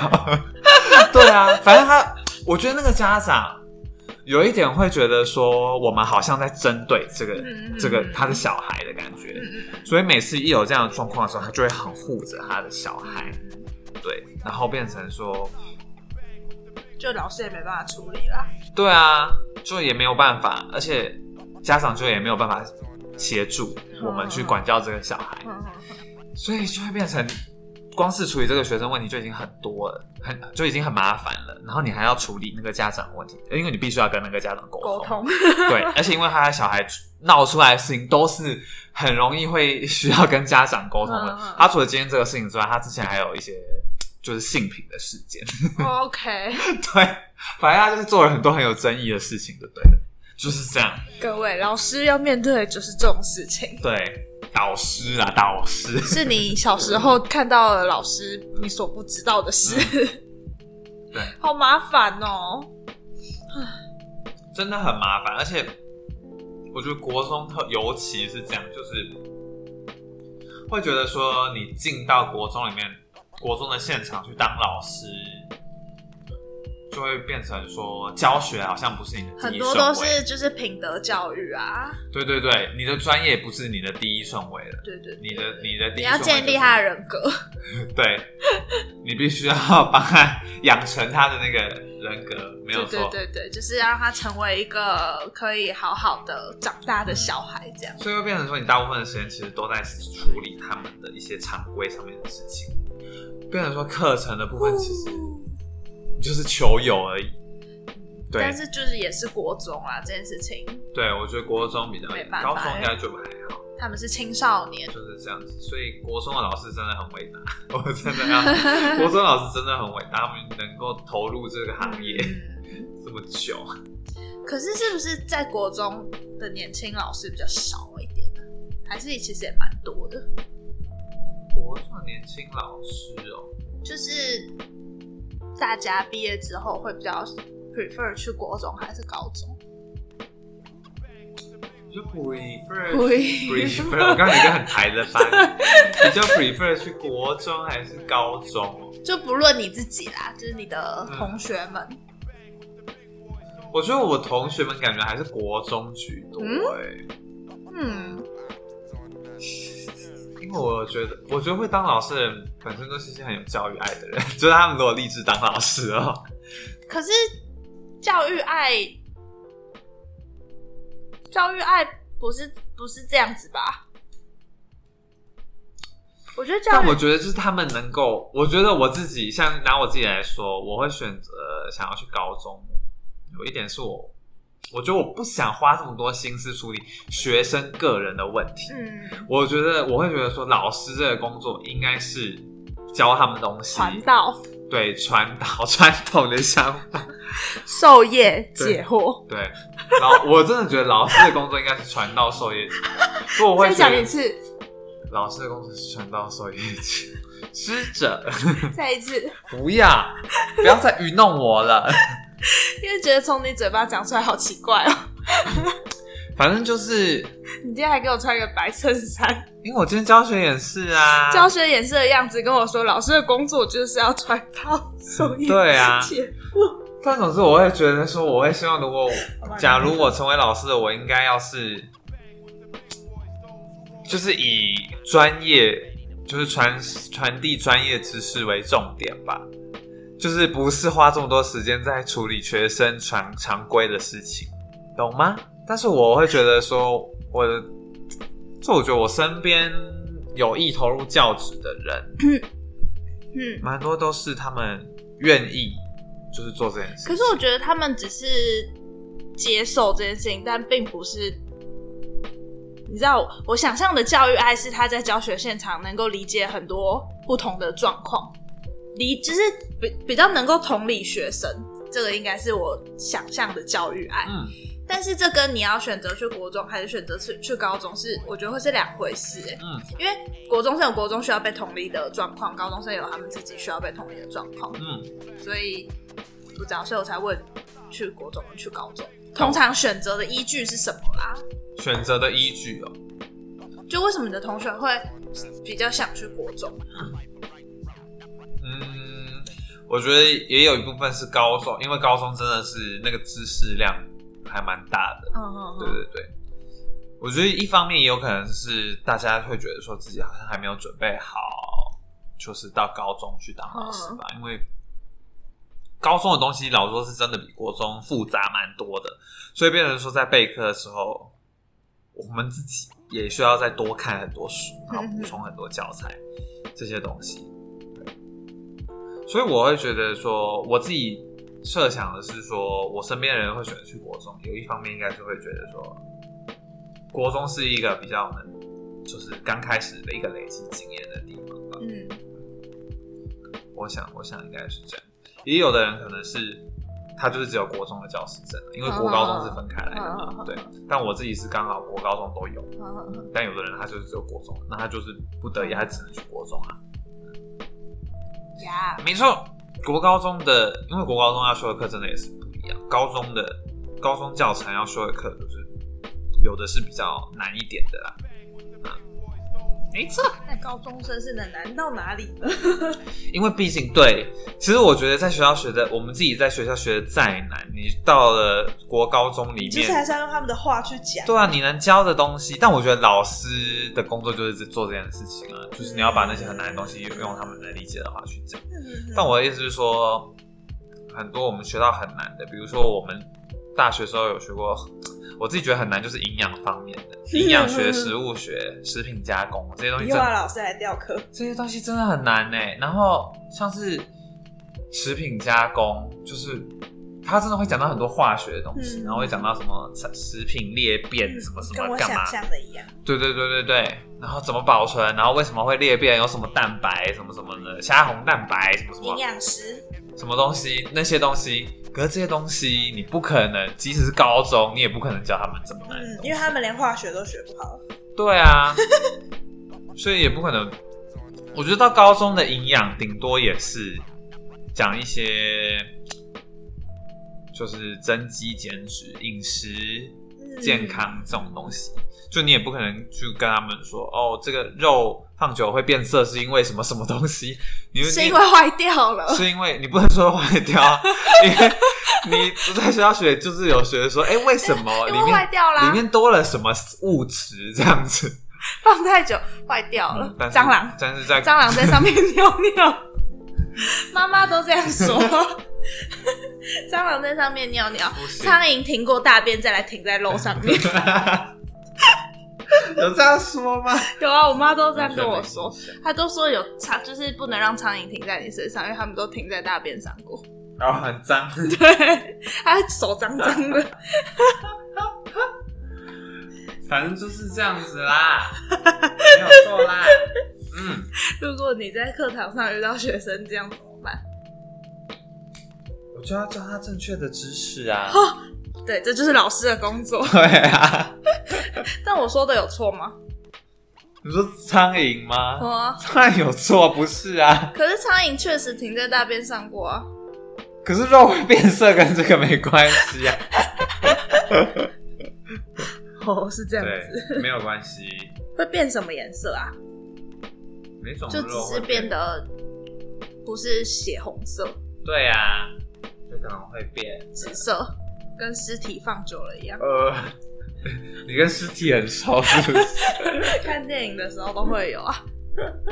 S2: [LAUGHS] 对啊，反正他，我觉得那个家长有一点会觉得说，我们好像在针对这个、这个
S3: 嗯
S2: 他的小孩的感觉，
S3: 嗯嗯。
S2: 所以每次一有这样的状况的时候，他就会很护着他的小孩，对，然后变成说，
S3: 就老师也没办法处理啦。
S2: 对啊，就也没有办法，而且家长就也没有办法协助我们去管教这个小孩，所以就会变成光是处理这个学生问题就已经很多了，很就已经很麻烦了。然后你还要处理那个家长的问题，因为你必须要跟那个家长沟
S3: 沟通，
S2: 对，[LAUGHS] 而且因为他的小孩闹出来的事情都是很容易会需要跟家长沟通的。他除了今天这个事情之外，他之前还有一些就是性品的事件。
S3: OK，[LAUGHS]
S2: 对，反正他就是做了很多很有争议的事情，就对？了，就是这样。
S3: 各位老师要面对的就是这种事情，
S2: 对，导师啊，导师，
S3: 是你小时候看到的老师你所不知道的事，
S2: 对，
S3: 好麻烦哦。
S2: 真的很麻烦，而且我觉得国中特尤其是这样，就是会觉得说你进到国中里面，国中的现场去当老师，就会变成说教学好像不是你的第
S3: 很多都是就是品德教育啊，
S2: 对对对，你的专业不是你的第一顺位了。
S3: 对对对，
S2: 你的你的第
S3: 你要建立他的人格，[LAUGHS]
S2: 对，你必须要帮他 [LAUGHS] 养成他的那个人格，没有错。
S3: 对对对，就是让他成为一个可以好好的长大的小孩，这样。
S2: 所以会变成说，你大部分的时间其实都在处理他们的一些常规上面的事情，变成说课程的部分其实就是球友而已。对
S3: 但，是就是也是国中啊，这件事情
S2: 对我觉得国中比较
S3: 没办法
S2: 高中应该就还好，
S3: 他们是青少年，
S2: 就是这样子。所以国中的老师真的很伟大，[LAUGHS] 我真的要，国中老师真的很伟大，他们能够投入这个行业
S3: 嗯
S2: 这么久。
S3: 可是是不是在国中的年轻老师比较少一点呢？还是其实也蛮多的？
S2: 国中的年轻老师哦，
S3: 就是大家毕业之后会比较 prefer 去国中还是高中？
S2: 就 prefer [LAUGHS]
S3: Prefer
S2: 我刚刚有一个很台的发音，比较 [LAUGHS] prefer 去国中还是高中？
S3: 就不论你自己啦，就是你的同学们，
S2: 我觉得我同学们感觉还是国中居多哎、
S3: 嗯，
S2: 我觉得，我觉得会当老师的人本身都是一些很有教育爱的人，[LAUGHS] 就是他们如果立志当老师哦，[LAUGHS]
S3: 可是教育爱，教育爱不是不是这样子吧？我觉得教育
S2: 但我觉得就是他们能够，我觉得我自己像拿我自己来说，我会选择想要去高中。有一点是我，我觉得我不想花这么多心思处理学生个人的问题。
S3: 嗯，
S2: 我觉得我会觉得说，老师这个工作应该是教他们东西，
S3: 传道
S2: 对传导传统的想法。
S3: 授业解惑。
S2: 对，老我真的觉得老师的工作应该是传道授业解，所以我会
S3: 讲一次，
S2: 老师的工作是传道授业解。师者，
S3: 再一次，
S2: 不要不要再愚弄我了。[LAUGHS]
S3: 因为觉得从你嘴巴讲出来好奇怪哦。[LAUGHS]
S2: 反正就是 [LAUGHS]
S3: 你今天还给我穿个白衬衫，
S2: 因为我今天教学演示啊，
S3: 教学演示的样子跟我说，老师的工作就是要传道授业
S2: 对啊。但总之，我会觉得说，我会希望，如果假如我成为老师的，我应该要是，就是以专业，就是传传递专业知识为重点吧，就是不是花这么多时间在处理学生常常规的事情，懂吗？但是我会觉得说，我的，[COUGHS] 就我觉得我身边有意投入教职的人，
S3: 嗯，
S2: 蛮多都是他们愿意就是做这件事情。
S3: 可是我觉得他们只是接受这件事情，但并不是。你知道，我想象的教育爱是他在教学现场能够理解很多不同的状况，理就是比比较能够同理学生，这个应该是我想象的教育爱。
S2: 嗯，
S3: 但是这跟你要选择去国中还是选择去去高中是，我觉得会是两回事、欸。
S2: 嗯，
S3: 因为国中生有国中需要被同理的状况，高中生有他们自己需要被同理的状况，
S2: 嗯，
S3: 所以不知道，所以我才问去国中去高中，通常选择的依据是什么啦？
S2: 选择的依据哦，
S3: 就为什么你的同学会比较想去国中？[LAUGHS]
S2: 嗯，我觉得也有一部分是高中，因为高中真的是那个知识量还蛮大的。
S3: 嗯嗯
S2: 对对对，我觉得一方面也有可能是大家会觉得说自己好像还没有准备好，就是到高中去当老师吧，因为高中的东西老实说是真的比国中复杂蛮多的，所以变成说在备课的时候，我们自己也需要再多看很多书，然后补充很多教材这些东西。对所以我会觉得说，我自己设想的是说，我身边的人会选择去国中，有一方面应该是会觉得说，国中是一个比较能，就是刚开始的一个累积经验的地方吧。
S3: 嗯，
S2: 我我想，我想应该是这样。也有的人可能是他就是只有国中的教师证，因为国高中是分开来的
S3: 嗯嗯嗯
S2: 嘛。对，但我自己是刚好国高中都有，但有的人他就是只有国中，那他就是不得已，他只能去国中啊。
S3: 呀，
S2: 没错，国高中的，因为国高中要修的课真的也是不一样。高中的高中教材要修的课，就是有的是比较难一点的啦。啊，没错，
S3: 那高中生是能难到哪里呢？[LAUGHS]
S2: 因为毕竟对，其实我觉得在学校学的，我们自己在学校学的再难，你到了国高中里
S3: 就是还，是要用他们的话去讲。
S2: 对啊，你能教的东西，但我觉得老师的工作就是做这件事情啊，就是你要把那些很难的东西用他们能理解的话去讲。
S3: 嗯
S2: 但我的意思是说，很多我们学到很难的，比如说我们大学时候有学过，我自己觉得很难，就是营养方面的，营养学、食物学、食品加工这些东西
S3: 以
S2: 真的，
S3: 后老师来调课，
S2: 这些东西真的很难呢。然后像是食品加工，就是他真的会讲到很多化学的东西，
S3: 嗯
S2: 然后会讲到什么食品裂变什么什么干嘛
S3: 想，象的一样。
S2: 对对对对对，然后怎么保存，然后为什么会裂变，有什么蛋白什么什么的，虾红蛋白什么什么
S3: 营，养师，
S2: 什么东西，那些东西，可是这些东西你不可能，即使是高中，你也不可能教他们怎么难的
S3: 嗯，因为他们连化学都学不好。
S2: 对啊，[LAUGHS] 所以也不可能。我觉得到高中的营养，顶多也是讲一些，就是增肌减脂、饮食
S3: 嗯
S2: 健康这种东西。就你也不可能去跟他们说，哦，这个肉放久会变色，是因为什么什么东西？你
S3: 是
S2: 你
S3: 因为坏掉了。
S2: 是因为你不能说坏掉啊，因为你不在学校学，就是有学说，哎、为什么里
S3: 因为坏
S2: 面
S3: 掉啦
S2: 里面多了什么物质这样子？
S3: 放太久坏掉了
S2: 嗯，
S3: 蟑螂，
S2: 但是在
S3: 蟑螂在上面尿尿，妈妈都这样说。[LAUGHS] 蟑螂在上面尿尿苍蝇停过大便再来停在肉上面。[LAUGHS] [LAUGHS]
S2: 有这样说吗？
S3: 有啊，我妈都这样跟我说她都说有苍，就是不能让苍蝇停在你身上，因为他们都停在大便上过。
S2: 然后很脏，[LAUGHS]
S3: 对，她手脏脏的。[LAUGHS]
S2: 反正就是这样子啦，没有错啦。嗯，
S3: 如果你在课堂上遇到学生这样怎么办？
S2: 我就要教他正确的知识啊。
S3: 对，这就是老师的工作。[LAUGHS]
S2: 对啊，[LAUGHS]
S3: 但我说的有错吗？
S2: 你说苍蝇吗？
S3: 哦，
S2: 当然有错，不是啊。
S3: 可是苍蝇确实停在大便上过啊。
S2: 可是肉会变色，跟这个没关系啊。[LAUGHS]
S3: 哦，是这样子。
S2: 对，没有关系。
S3: 会变什么颜色啊？
S2: 每种
S3: 就只是变得不是血红色、
S2: 对啊，就可能会变。
S3: 紫色，跟尸体放久了一样。
S2: 呃，[LAUGHS] 你跟尸体很熟是不是？[LAUGHS]
S3: 看电影的时候都会有啊。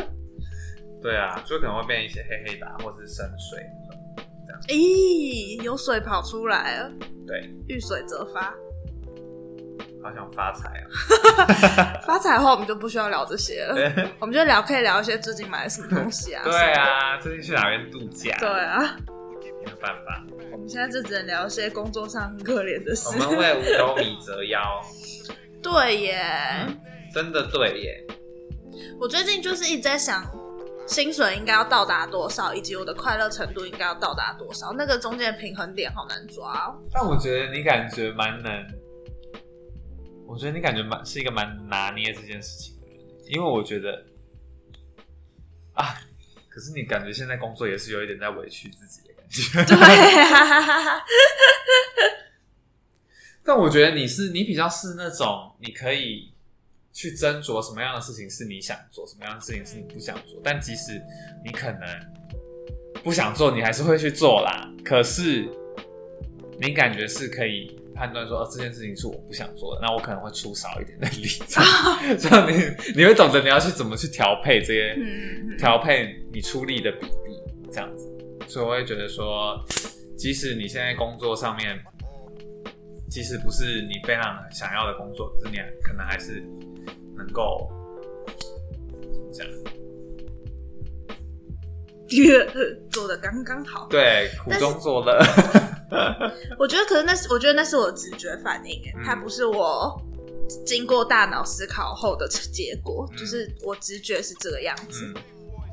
S3: [LAUGHS]
S2: 对啊，就可能会变一些黑黑的啊或是深水那种。
S3: 咦，有水跑出来了，
S2: 对，
S3: 遇水则发。
S2: 好想发财啊！
S3: 发财的话我们就不需要聊这些了，我们就聊可以聊一些最近买了什么东西啊。
S2: 对啊，最近去哪边度假？
S3: 对啊，
S2: 没有办法，
S3: 我们现在就只能聊一些工作上很可怜的事我。
S2: 们为五斗米折腰，
S3: 对耶，
S2: 真的对耶。
S3: 我最近就是一直在想，薪水应该要到达多少，以及我的快乐程度应该要到达多少，那个中间的平衡点好难抓哦。
S2: 但我觉得你感觉蛮能，我觉得你感觉蛮是一个蛮拿捏这件事情的人，因为我觉得啊，可是你感觉现在工作也是有一点在委屈自己。
S3: 对啊，
S2: 但我觉得你是你比较是那种你可以去斟酌什么样的事情是你想做，什么样的事情是你不想做。但即使你可能不想做，你还是会去做啦。可是你感觉是可以判断说，哦，这件事情是我不想做的，那我可能会出少一点的力，[LAUGHS] 这样你你会懂得你要去怎么去调配这些
S3: 嗯，
S2: 调配你出力的比例，这样子。所以我会觉得说，即使你现在工作上面，即使不是你非常想要的工作，可是你可能还是能够怎么讲？[LAUGHS]
S3: 做的刚刚好。
S2: 对，苦中作乐。[LAUGHS]
S3: 我觉得，可是那是我觉得那是我直觉反应，它不是我经过大脑思考后的结果，
S2: 嗯
S3: 就是我直觉是这个样子。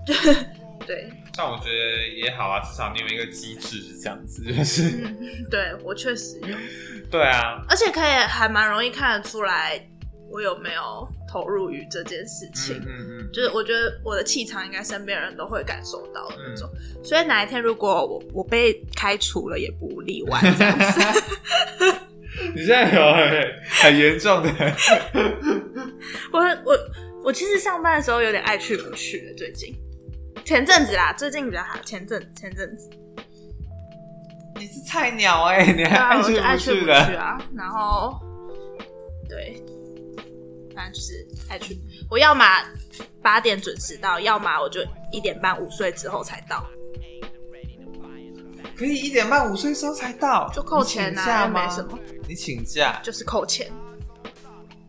S2: 嗯，[LAUGHS]
S3: 对，
S2: 但我觉得也好啊，至少你有一个机制是这样子，[LAUGHS] 就是
S3: 嗯，对我确实有，
S2: 对啊，
S3: 而且可以还蛮容易看得出来我有没有投入于这件事情。
S2: 嗯嗯嗯，
S3: 就是我觉得我的气场应该身边人都会感受到的那种，
S2: 嗯。
S3: 所以哪一天如果我我被开除了也不例外这样子。[LAUGHS]
S2: 你现在有很很严重的，[LAUGHS]
S3: 我我我其实上班的时候有点爱去不去的，最近前阵子啦，最近比较好，前阵前阵子，
S2: 你是菜鸟哎、你还爱
S3: 去不去？啊，然后对，反正就是爱去，我要么八点准时到，要么我就一点半午睡之后才到，
S2: 可以一点半午睡时候才到，
S3: 就扣钱啊，没什么，
S2: 你请假，
S3: 就是扣钱。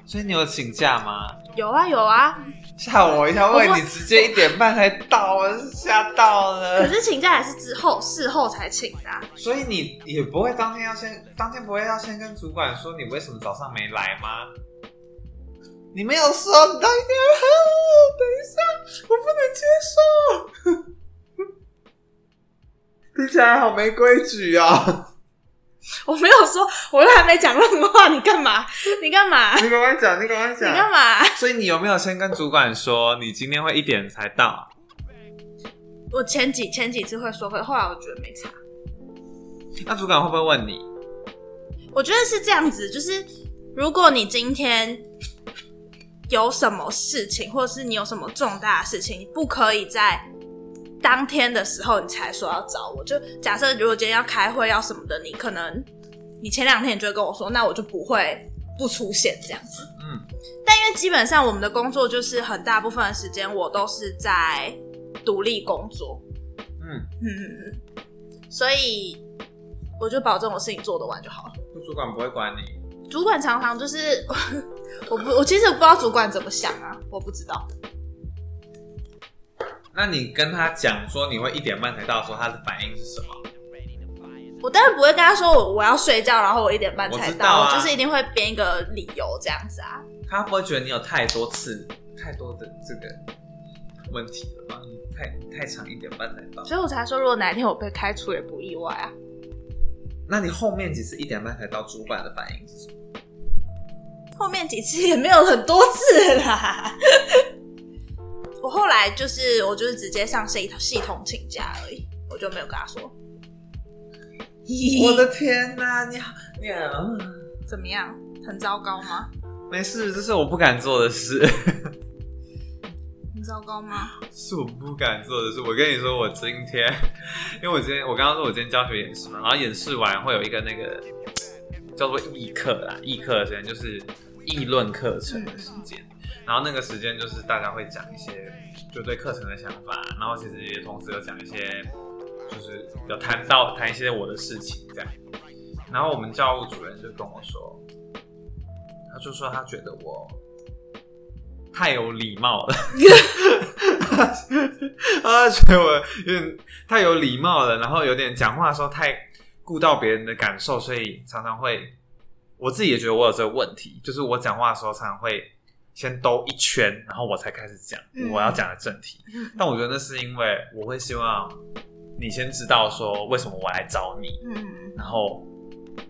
S2: 所以你有请假吗？
S3: 有啊有啊，
S2: 吓我一跳，
S3: 我
S2: 问你直接一点半才到，我是吓到了可。
S3: 是请假也是之后事后才请的、啊。
S2: 所以你也不会当天要先，当天不会要先跟主管说你为什么早上没来吗？你没有说，你到一等一下，我不能接受。[LAUGHS] 听起来好没规矩啊！
S3: 我没有说，我都还没讲任何话，你干嘛？你干嘛？
S2: 你赶快讲，你赶快
S3: 你
S2: 讲。
S3: 干嘛？[LAUGHS]
S2: 所以你有没有先跟主管说你今天会一点才到？
S3: 我前几前几次会说，可是后来我觉得没差。
S2: 那主管会不会问你？
S3: 我觉得是这样子，就是如果你今天有什么事情，或者是你有什么重大的事情，你不可以在当天的时候你才说要找我。就假设如果今天要开会要什么的，你可能你前两天你就会跟我说，那我就不会不出现这样子。
S2: 嗯，
S3: 但因为基本上我们的工作就是很大部分的时间我都是在独立工作，
S2: 嗯，
S3: 嗯所以我就保证我事情做得完就好了。
S2: 主管不会管你。
S3: 主管常常就是我不我其实不知道主管怎么想啊，我不知道。
S2: 那你跟他讲说你会一点半才到的时候，他的反应是什么？
S3: 我当然不会跟他说我我要睡觉，然后我一点半才
S2: 我啊
S3: 我就是一定会编一个理由这样子啊。
S2: 他不会觉得你有太多次、太多的这个问题了吧？你太太长一点半才到，
S3: 所以我才说，如果哪一天我被开除也不意外啊。
S2: 那你后面几次一点半才到，主管的反应是什么？
S3: 后面几次也没有很多次啦。我后来就是我就是直接上系系统请假而已，我就没有跟他说。[LAUGHS]
S2: 我的天哪、你好，你好
S3: 怎么样？很糟糕吗？
S2: 没事，这是我不敢做的事，
S3: 很糟糕吗？
S2: 是我不敢做的事。我跟你说，我今天，因为我今天我刚刚说我今天教学演示嘛，然后演示完会有一个那个叫做议课啦，议课的时间就是议论课程的时间，然后那个时间就是大家会讲一些就对课程的想法，然后其实也同时有讲一些就是有谈到谈一些我的事情这样，然后我们教务主任就跟我说，他就说他觉得我太有礼貌了，他觉得我有点太有礼貌了，然后有点讲话的时候太顾到别人的感受，所以常常会，我自己也觉得我有这个问题，就是我讲话的时候常常会先兜一圈，然后我才开始讲
S3: 嗯。
S2: 我要讲的正题。
S3: 嗯
S2: 但我觉得那是因为我会希望你先知道说为什么我来找你，
S3: 嗯，
S2: 然后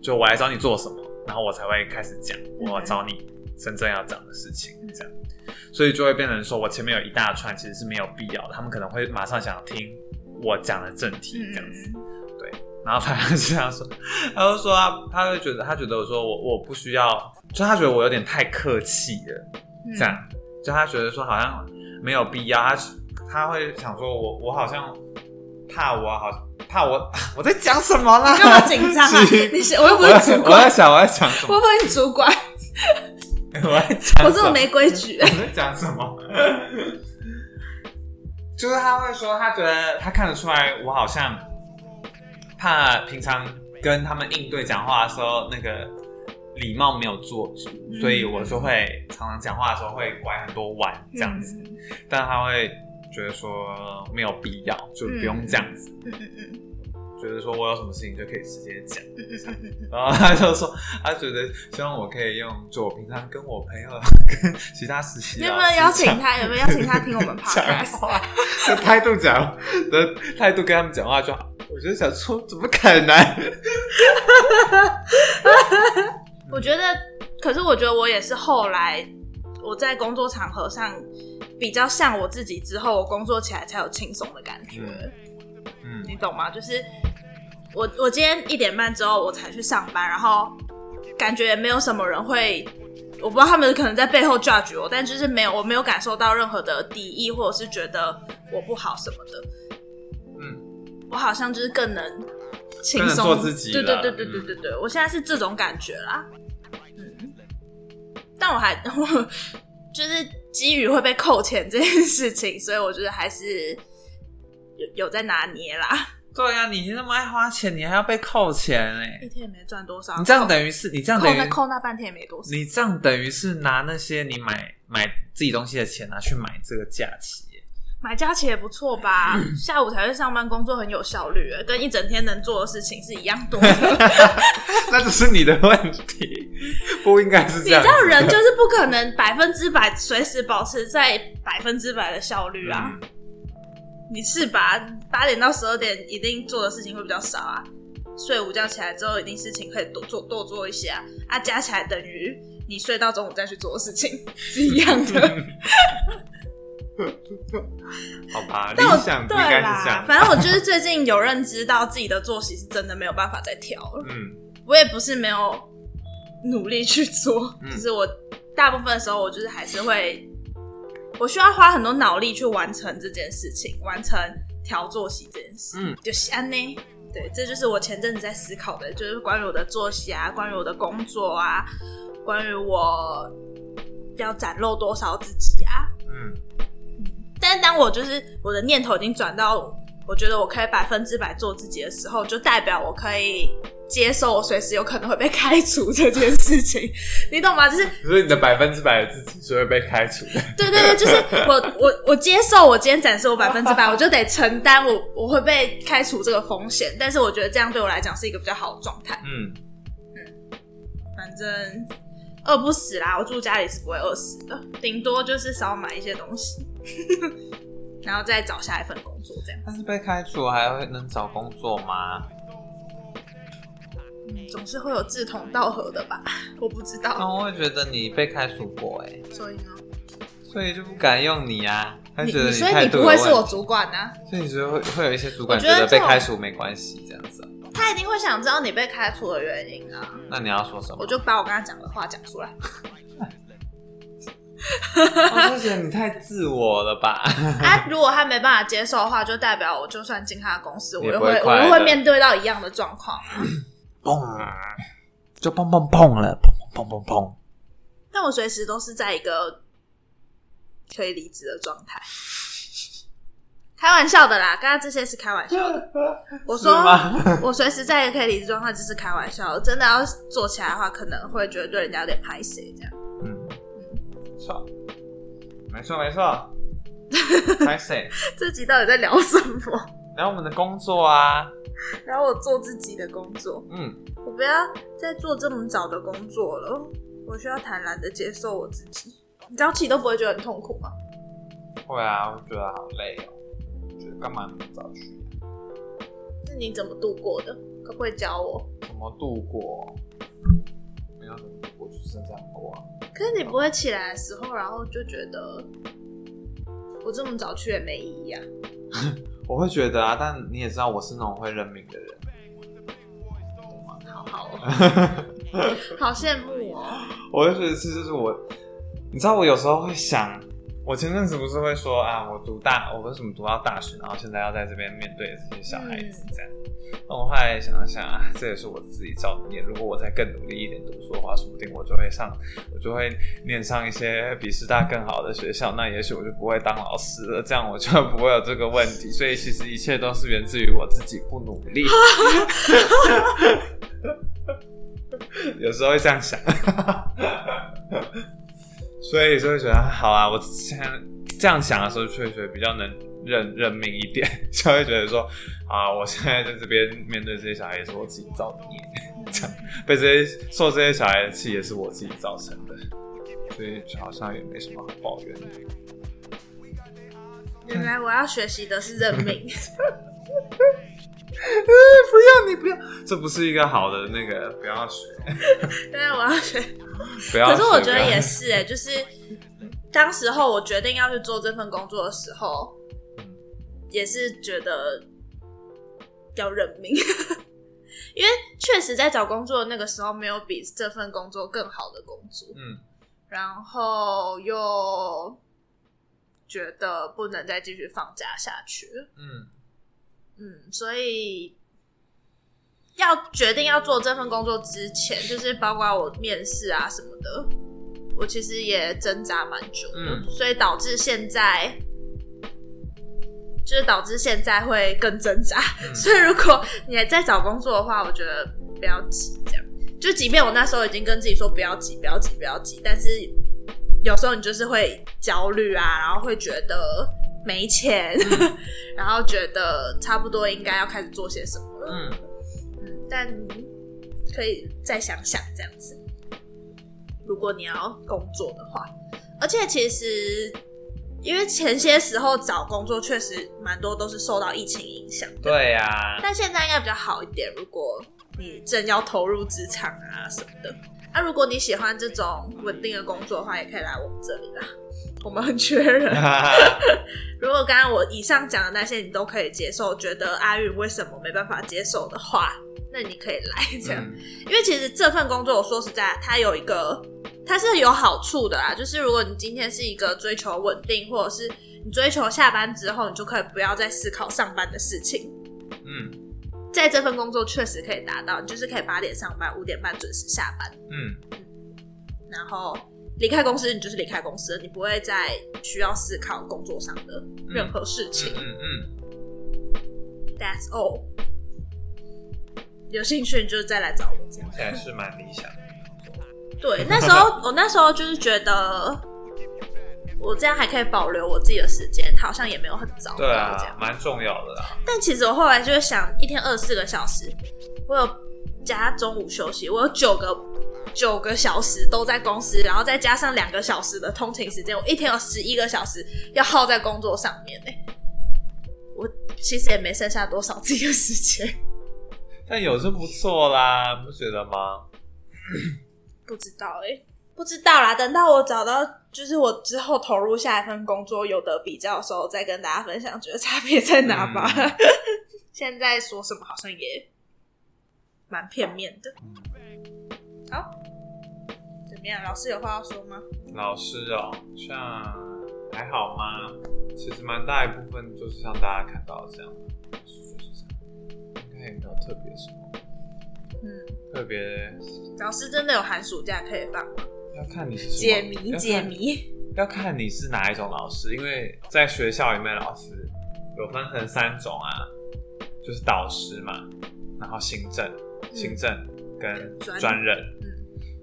S2: 就我来找你做什么，然后我才会开始讲我找你真正要讲的事情，这样，所以就会变成说我前面有一大串其实是没有必要的，他们可能会马上想听我讲的正题这样子，对，然后他就这样说，他就说他他会觉得他觉得我说我我不需要，就他觉得我有点太客气了，
S3: 嗯。
S2: 这样，就他觉得说好像没有必要，他他会想说我我好像怕我好怕我 [LAUGHS] 我在讲什么啦？
S3: 你干嘛紧张啊？[LAUGHS] 你是我又不是主管，
S2: 我在想我在讲什么？
S3: 我不是你主管，[LAUGHS]
S2: 我在讲
S3: 我这么没规矩
S2: 我。在讲什么？就是他会说，他觉得他看得出来，我好像怕平常跟他们应对讲话的时候，那个礼貌没有做足，
S3: 嗯
S2: 所以我就会常常讲话的时候会拐很多弯这样子。
S3: 嗯
S2: 但他会觉得说没有必要，就不用这样子。
S3: 嗯嗯嗯，
S2: 觉得说我有什么事情就可以直接讲，然后他就说他觉得希望我可以用就我平常跟我朋友跟其他实习
S3: 你有没有邀请他？有没有 [LAUGHS] 邀请他听我们
S2: 讲
S3: podcast？
S2: 话的态度讲的态度跟他们讲话就好，我就想说怎么可能？[LAUGHS]
S3: 我觉得，可是我觉得我也是后来我在工作场合上比较像我自己之后，我工作起来才有轻松的感觉。
S2: 嗯
S3: 你懂吗？就是我我今天一点半之后我才去上班，然后感觉也没有什么人会，我不知道他们可能在背后 judge 我，但就是没有我没有感受到任何的敌意，或者是觉得我不好什么的。
S2: 嗯，
S3: 我好像就是更能轻松
S2: 做自己
S3: 对对
S2: 了
S3: 对对对对对，我现在是这种感觉啦。嗯，但我还 [LAUGHS] 我 [LAUGHS] 就是基于会被扣钱这件事情，所以我觉得还是有有在拿捏啦。
S2: 对呀、你那么爱花钱，你还要被扣钱哎、
S3: 一天也没赚多少，
S2: 你这样等于是你这样
S3: 扣
S2: 等于
S3: 那扣那半天也没多少。
S2: 你这样等于是拿那些你买买自己东西的钱拿去买这个假期耶、
S3: 买假期也不错吧？[CLEARS THROAT] 下午才去上班，工作很有效率，跟一整天能做的事情是一样多的。[LAUGHS]
S2: 那只是你的问题，[LAUGHS] 不应该是这样。
S3: 你知道人就是不可能百分之百随时保持在百分之百的效率啊。
S2: 嗯
S3: 你是吧？八点到十二点一定做的事情会比较少啊。睡午觉起来之后，一定事情可以多做多做一些啊。啊，加起来等于你睡到中午再去做的事情是一样的。[LAUGHS] [LAUGHS]
S2: 好吧，理
S3: 但我
S2: 想
S3: 对啦。反正我就是最近有认知到自己的作息是真的没有办法再调了。
S2: 嗯
S3: 我也不是没有努力去做，
S2: 嗯
S3: 就是我大部分的时候，我就是还是会，我需要花很多脑力去完成这件事情，完成调作息这件事。
S2: 嗯，
S3: 就是安呢。对，这就是我前阵子在思考的，就是关于我的作息啊，关于我的工作啊，关于我要展露多少自己啊。
S2: 嗯
S3: 但是当我就是我的念头已经转到我觉得我可以百分之百做自己的时候，就代表我可以接受我随时有可能会被开除这件事情，你懂吗？就是
S2: 所以你的百分之百的自己是会被开除的。
S3: 对对对，就是我我我接受我今天展示我百分之百，我就得承担我我会被开除这个风险。但是我觉得这样对我来讲是一个比较好的状态。
S2: 嗯，
S3: 反正饿不死啦，我住家里是不会饿死的，顶多就是少买一些东西，[LAUGHS] 然后再找下一份工作这样。
S2: 但是被开除还会能找工作吗？
S3: 嗯，总是会有志同道合的吧？我不知道
S2: 那
S3: 道，
S2: 我会觉得你被开除过哎、
S3: 所以呢，
S2: 所以就不敢用你啊。他
S3: 你
S2: 觉得
S3: 你所以你不会是我主管啊？
S2: 所以你觉得会会有一些主管觉得被开除没关系这样子啊、
S3: 他一定会想知道你被开除的原因啊！
S2: 那你要说什么？
S3: 我就把我刚才讲的话讲出来。[LAUGHS]
S2: 我就觉得你太自我了吧？[LAUGHS]
S3: 啊，如果他没办法接受的话，就代表我就算进他的公司，我
S2: 也
S3: 又会
S2: 不会快乐
S3: 我又会面对到一样的状况。[COUGHS]
S2: 砰，就砰砰砰了，砰砰砰砰砰。
S3: 但我随时都是在一个可以离职的状态。开玩笑的啦，刚刚这些是开玩笑的。我说 [LAUGHS] 我随时在一个可以离职状态，只是开玩笑的。真的要做起来的话，可能会觉得对人家有点拍谁这样。
S2: 嗯，错，没错没错。[LAUGHS] 拍谁？
S3: 这集到底在聊什么？
S2: 聊我们的工作啊，
S3: 然后我做自己的工作，
S2: 嗯，
S3: 我不要再做这么早的工作了。我需要坦然的接受我自己。你早起都不会觉得很痛苦吗？
S2: 会啊，我觉得好累哦，觉得干嘛那么早去？
S3: 是你怎么度过的？可不可以教我？
S2: 怎么度过？没有什么这样过啊。
S3: 可是你不会起来的时候，然后就觉得我这么早去也没意义啊。[LAUGHS]
S2: 我会觉得啊，但你也知道我是那种会认命的人。
S3: 好好哦，[LAUGHS] 好羡慕哦。[LAUGHS]
S2: 我就觉得这就是我，你知道我有时候会想，我前阵子不是会说啊，我读大，我为什么读到大学，然后现在要在这边面对这些小孩子这样。那、我后来想了想啊，这也是我自己造的孽。如果我再更努力一点读书的话，说不定我就会上，我就会念上一些比师大更好的学校，那也许我就不会当老师了，这样我就不会有这个问题。所以其实一切都是源自于我自己不努力。[LAUGHS] 有时候会这样想，所以就会觉得好啊，我现在这样想的时候，确实比较能认认命一点，[LAUGHS] 就会觉得说啊，我现在在这边面对这些小孩，也是我自己造的孽，这样被这些受这些小孩的气，也是我自己造成的，所以好像也没什么好抱怨的。
S3: 原来我要学习的是认命。[LAUGHS] [LAUGHS]
S2: 不要你不要，这不是一个好的那个，不要学，
S3: 对啊，我要学。[LAUGHS]
S2: 不要。
S3: 可是我觉得也是哎、就是当时候我决定要去做这份工作的时候，也是觉得要认命，[LAUGHS] 因为确实在找工作的那个时候，没有比这份工作更好的工作，
S2: 嗯
S3: 然后又觉得不能再继续放假下去。
S2: 嗯
S3: 嗯，所以要决定要做这份工作之前，就是包括我面试啊什么的，我其实也挣扎蛮久的，
S2: 嗯
S3: 所以导致现在。就是导致现在会更挣扎，
S2: 嗯
S3: 所以如果你还在找工作的话，我觉得不要急，这样。就即便我那时候已经跟自己说不要急，不要急，不要急，但是有时候你就是会焦虑啊，然后会觉得没钱，[LAUGHS] 然后觉得差不多应该要开始做些什么了。
S2: 嗯
S3: 嗯，但可以再想想这样子。如果你要工作的话，而且其实因为前些时候找工作确实蛮多都是受到疫情影响的，
S2: 对呀、
S3: 但现在应该比较好一点。如果你正要投入职场啊什么的，那、如果你喜欢这种稳定的工作的话，也可以来我们这里啦，我们很缺人。[LAUGHS] 如果刚刚我以上讲的那些你都可以接受，觉得阿云为什么没办法接受的话，那你可以来这样。
S2: 嗯
S3: 因为其实这份工作，我说实在，它有一个它是有好处的啦，就是如果你今天是一个追求稳定，或者是你追求下班之后，你就可以不要再思考上班的事情。
S2: 嗯
S3: 在这份工作确实可以达到，你就是可以八点上班，五点半准时下班，
S2: 嗯
S3: 然后离开公司，你就是离开公司了，你不会再需要思考工作上的任何事情。
S2: 嗯嗯
S3: That's all。有兴趣你就再来找我这样
S2: 嗯，。听起来是蛮理想的。
S3: 对，那时候我那时候就是觉得，我这样还可以保留我自己的时间，好像也没有很早
S2: 对啊，。蛮重要的啦。
S3: 但其实我后来就会想，一天二十四个小时，我有加中午休息，我有九个九个小时都在公司，然后再加上两个小时的通勤时间，我一天有十一个小时要耗在工作上面呢。我其实也没剩下多少自己的时间，
S2: 但有是不错啦，不觉得吗？
S3: 不知道哎、不知道啦。等到我找到，就是我之后投入下一份工作有得比较的时候，再跟大家分享，觉得差别在哪吧。[LAUGHS] 现在说什么好像也蛮片面的。好，怎么样？老师有话要说吗？
S2: 老师哦，像还好吗？其实蛮大一部分就是像大家看到的这样，就是这样，应该也没有特别什么
S3: 嗯，
S2: 特别。
S3: 老师真的有寒暑假可以放吗？
S2: 要看你是
S3: 解谜，解谜。
S2: 要看你是哪一种老师，因为在学校里面，老师有分成三种啊，就是导师嘛，然后行政、行政跟
S3: 专
S2: 专任。
S3: 嗯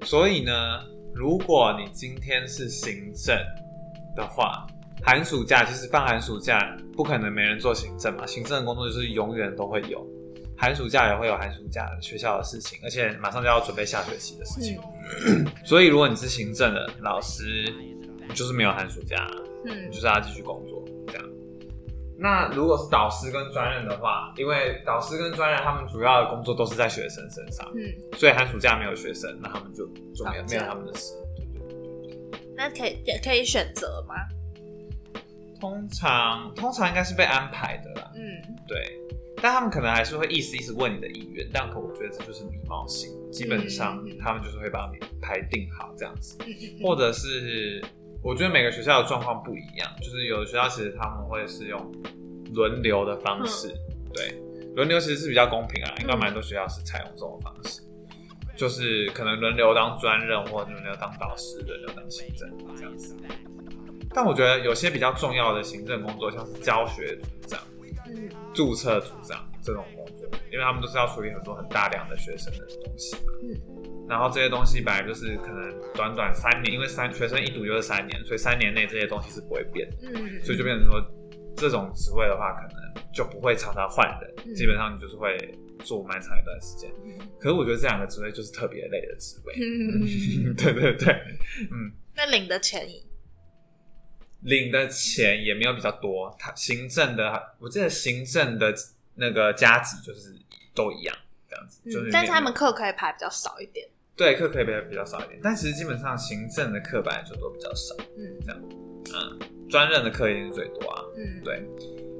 S2: 所以呢，如果你今天是行政的话，寒暑假其实放寒暑假不可能没人做行政嘛，行政的工作就是永远都会有，寒暑假也会有寒暑假学校的事情，而且马上就要准备下学期的事情。[CLEARS THROAT] 所以如果你是行政的老师，你就是没有寒暑假，
S3: 嗯
S2: 你就是要继续工作这样。那如果是导师跟专任的话，因为导师跟专任他们主要的工作都是在学生身上，
S3: 嗯，
S2: 所以寒暑假没有学生，那他们就就没有没有他们的事。对对对
S3: 那可以也可以选择吗？
S2: 通常通常应该是被安排的啦，
S3: 嗯
S2: 对。但他们可能还是会意思意思问你的意愿，但可我觉得这就是礼貌性，基本上他们就是会把你排定好这样子。或者是我觉得每个学校的状况不一样，就是有的学校其实他们会是用轮流的方式，对，轮流其实是比较公平啊，应该蛮多学校是采用这种方式，就是可能轮流当专任或者轮流当导师，轮流当行政这样子。但我觉得有些比较重要的行政工作，像是教学组长、
S3: 嗯
S2: 注册组长这种工作，因为他们都是要处理很多很大量的学生的东西嘛。
S3: 嗯
S2: 然后这些东西本来就是可能短短三年，因为三学生一读就是三年，所以三年内这些东西是不会变的，
S3: 嗯，
S2: 所以就变成说这种职位的话，可能就不会常常换人，
S3: 嗯
S2: 基本上你就是会做蛮长一段时间。
S3: 嗯
S2: 可是我觉得这两个职位就是特别累的职位，
S3: 嗯 [LAUGHS]
S2: 对对对，嗯，
S3: 那领的钱
S2: 领的钱也没有比较多，他行政的，我记得行政的那个加级就是都一样，这样子，就是
S3: 嗯，但是他们课可以排比较少一点。
S2: 对课可以比较比较少一点，但其实基本上行政的课本来就都比较少，
S3: 嗯这样，嗯
S2: 专任的课一定是最多啊。
S3: 嗯，
S2: 对，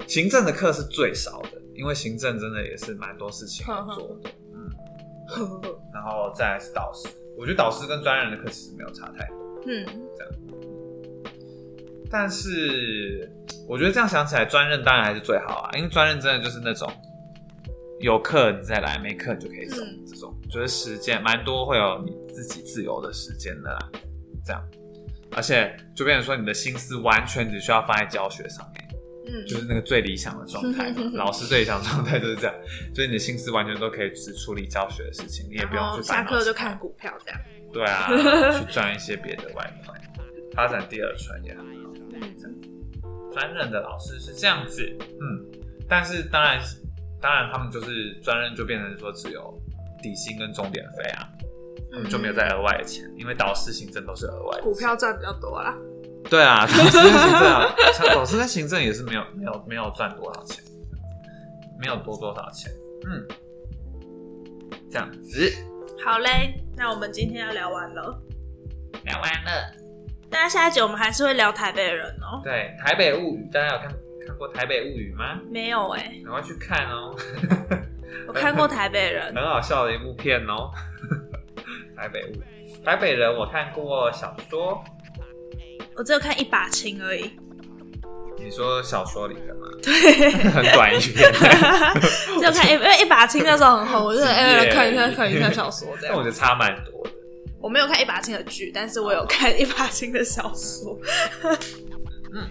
S2: 行政的课是最少的，因为行政真的也是蛮多事情要做的。嗯，然后再来是导师，我觉得导师跟专任的课其实没有差太多，
S3: 嗯这样
S2: 但是我觉得这样想起来，专任当然还是最好啊，因为专任真的就是那种有课你再来，没课你就可以走，
S3: 嗯
S2: 这种就是时间蛮多会有你自己自由的时间的啦，这样，而且就变成说你的心思完全只需要放在教学上面。
S3: 嗯，
S2: 就是那个最理想的状态，[LAUGHS] 老师最理想的状态就是这样，所以你的心思完全都可以只处理教学的事情，你也不用去烦恼
S3: 下课就看股票这样。
S2: 对啊，[LAUGHS] 去赚一些别的外快，发展第二春也很好。
S3: 嗯
S2: 专任的老师是这样子，嗯，但是当然，当然他们就是专任就变成说只有底薪跟钟点费啊，嗯就没有再额外的钱，因为导师行政都是额外的
S3: 股票赚比较多啦。
S2: 对啊，导师跟行政啊，像导师跟行政也是没有没有没有赚多少钱，没有多多少钱，嗯，这样子
S3: 好嘞，那我们今天要聊完了。
S2: 聊完了。
S3: 大家下一集我们还是会聊台北人哦。
S2: 对，《台北物语》，大家有看看过《台北物语》吗？
S3: 没有哎、
S2: 赶快去看哦，[LAUGHS]
S3: 我看过台北人 [LAUGHS]
S2: 很，好笑的一部片哦，[LAUGHS]《台北物》。台北人我看过小说，
S3: 我只有看一把青而已。
S2: 你说小说里的吗？
S3: 对，
S2: 很短一篇，
S3: 只有看一，因为一把青那时候很红，我就
S2: 几
S3: 哎、
S2: 页
S3: 来看一看看一看小说这样。
S2: 但我觉得差蛮多的。
S3: 我没有看一把青的剧，但是我有看一把青的小说。
S2: 嗯，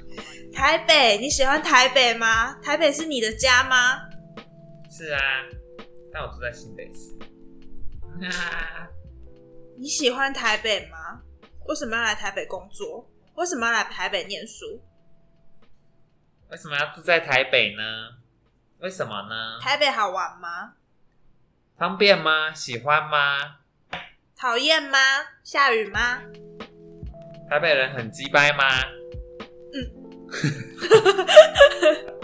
S3: 台北，你喜欢台北吗？台北是你的家吗？
S2: 是啊，但我住在新北市。[LAUGHS] 啊
S3: 你喜欢台北吗？为什么要来台北工作？为什么要来台北念书？
S2: 为什么要住在台北呢？为什么呢？
S3: 台北好玩吗？
S2: 方便吗？喜欢吗？
S3: 讨厌吗？下雨吗？
S2: 台北人很鸡掰吗？[LAUGHS]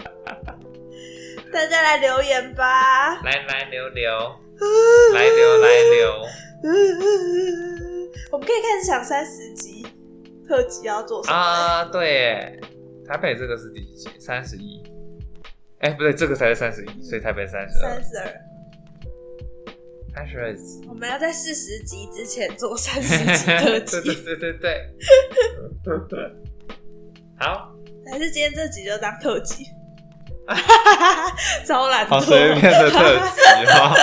S3: 大家来留言吧。
S2: 来来留留，来留来留。
S3: 我们可以开始想三十集特辑要做什么？
S2: 啊，对耶，台北这个是第几集？三十一。哎，不对，这个才是三十一，所以台北三十二
S3: 三。十二。
S2: 三十二集。
S3: 我们要在四十集之前做三十集特
S2: 对对
S3: 辑，
S2: 对 [LAUGHS] 对对。[LAUGHS] 好，
S3: 还是今天这集就当特辑？[LAUGHS] 超懒惰。
S2: 好随便的特辑哦。[LAUGHS]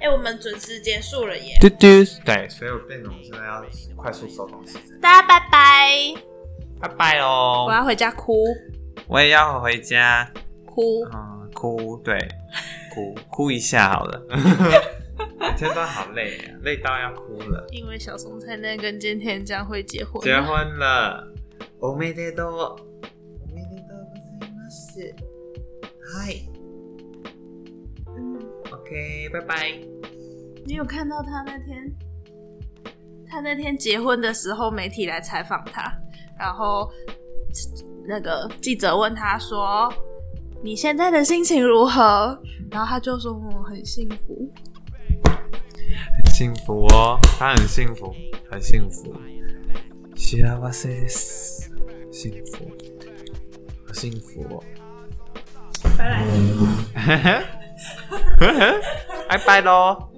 S3: 哎、我们准时结束了耶！
S2: 嘟嘟。对，所以我变成我现在要快速收东西。
S3: 大家拜拜，
S2: 拜拜哦
S3: 我！要回家哭
S2: 我也要回家。
S3: 哭。
S2: 嗯，哭，对，哭哭一下好了。[LAUGHS] 每天都好累啊，累到要哭了。
S3: 因为小松菜奈跟菅田将会结婚，
S2: 结婚了，おめでとう。おめでとうございます。はい。
S3: 嗯，
S2: OK，拜拜。
S3: 你有看到他那天，他那天结婚的时候，媒体来采访他，然后那个记者问他说：“你现在的心情如何？”然后他就说：“我很幸福。
S2: 很幸福哦，他很幸福，很幸福。 幸せです。幸福，好幸福哦。”
S3: 拜拜。[LAUGHS]
S2: 拜拜喽。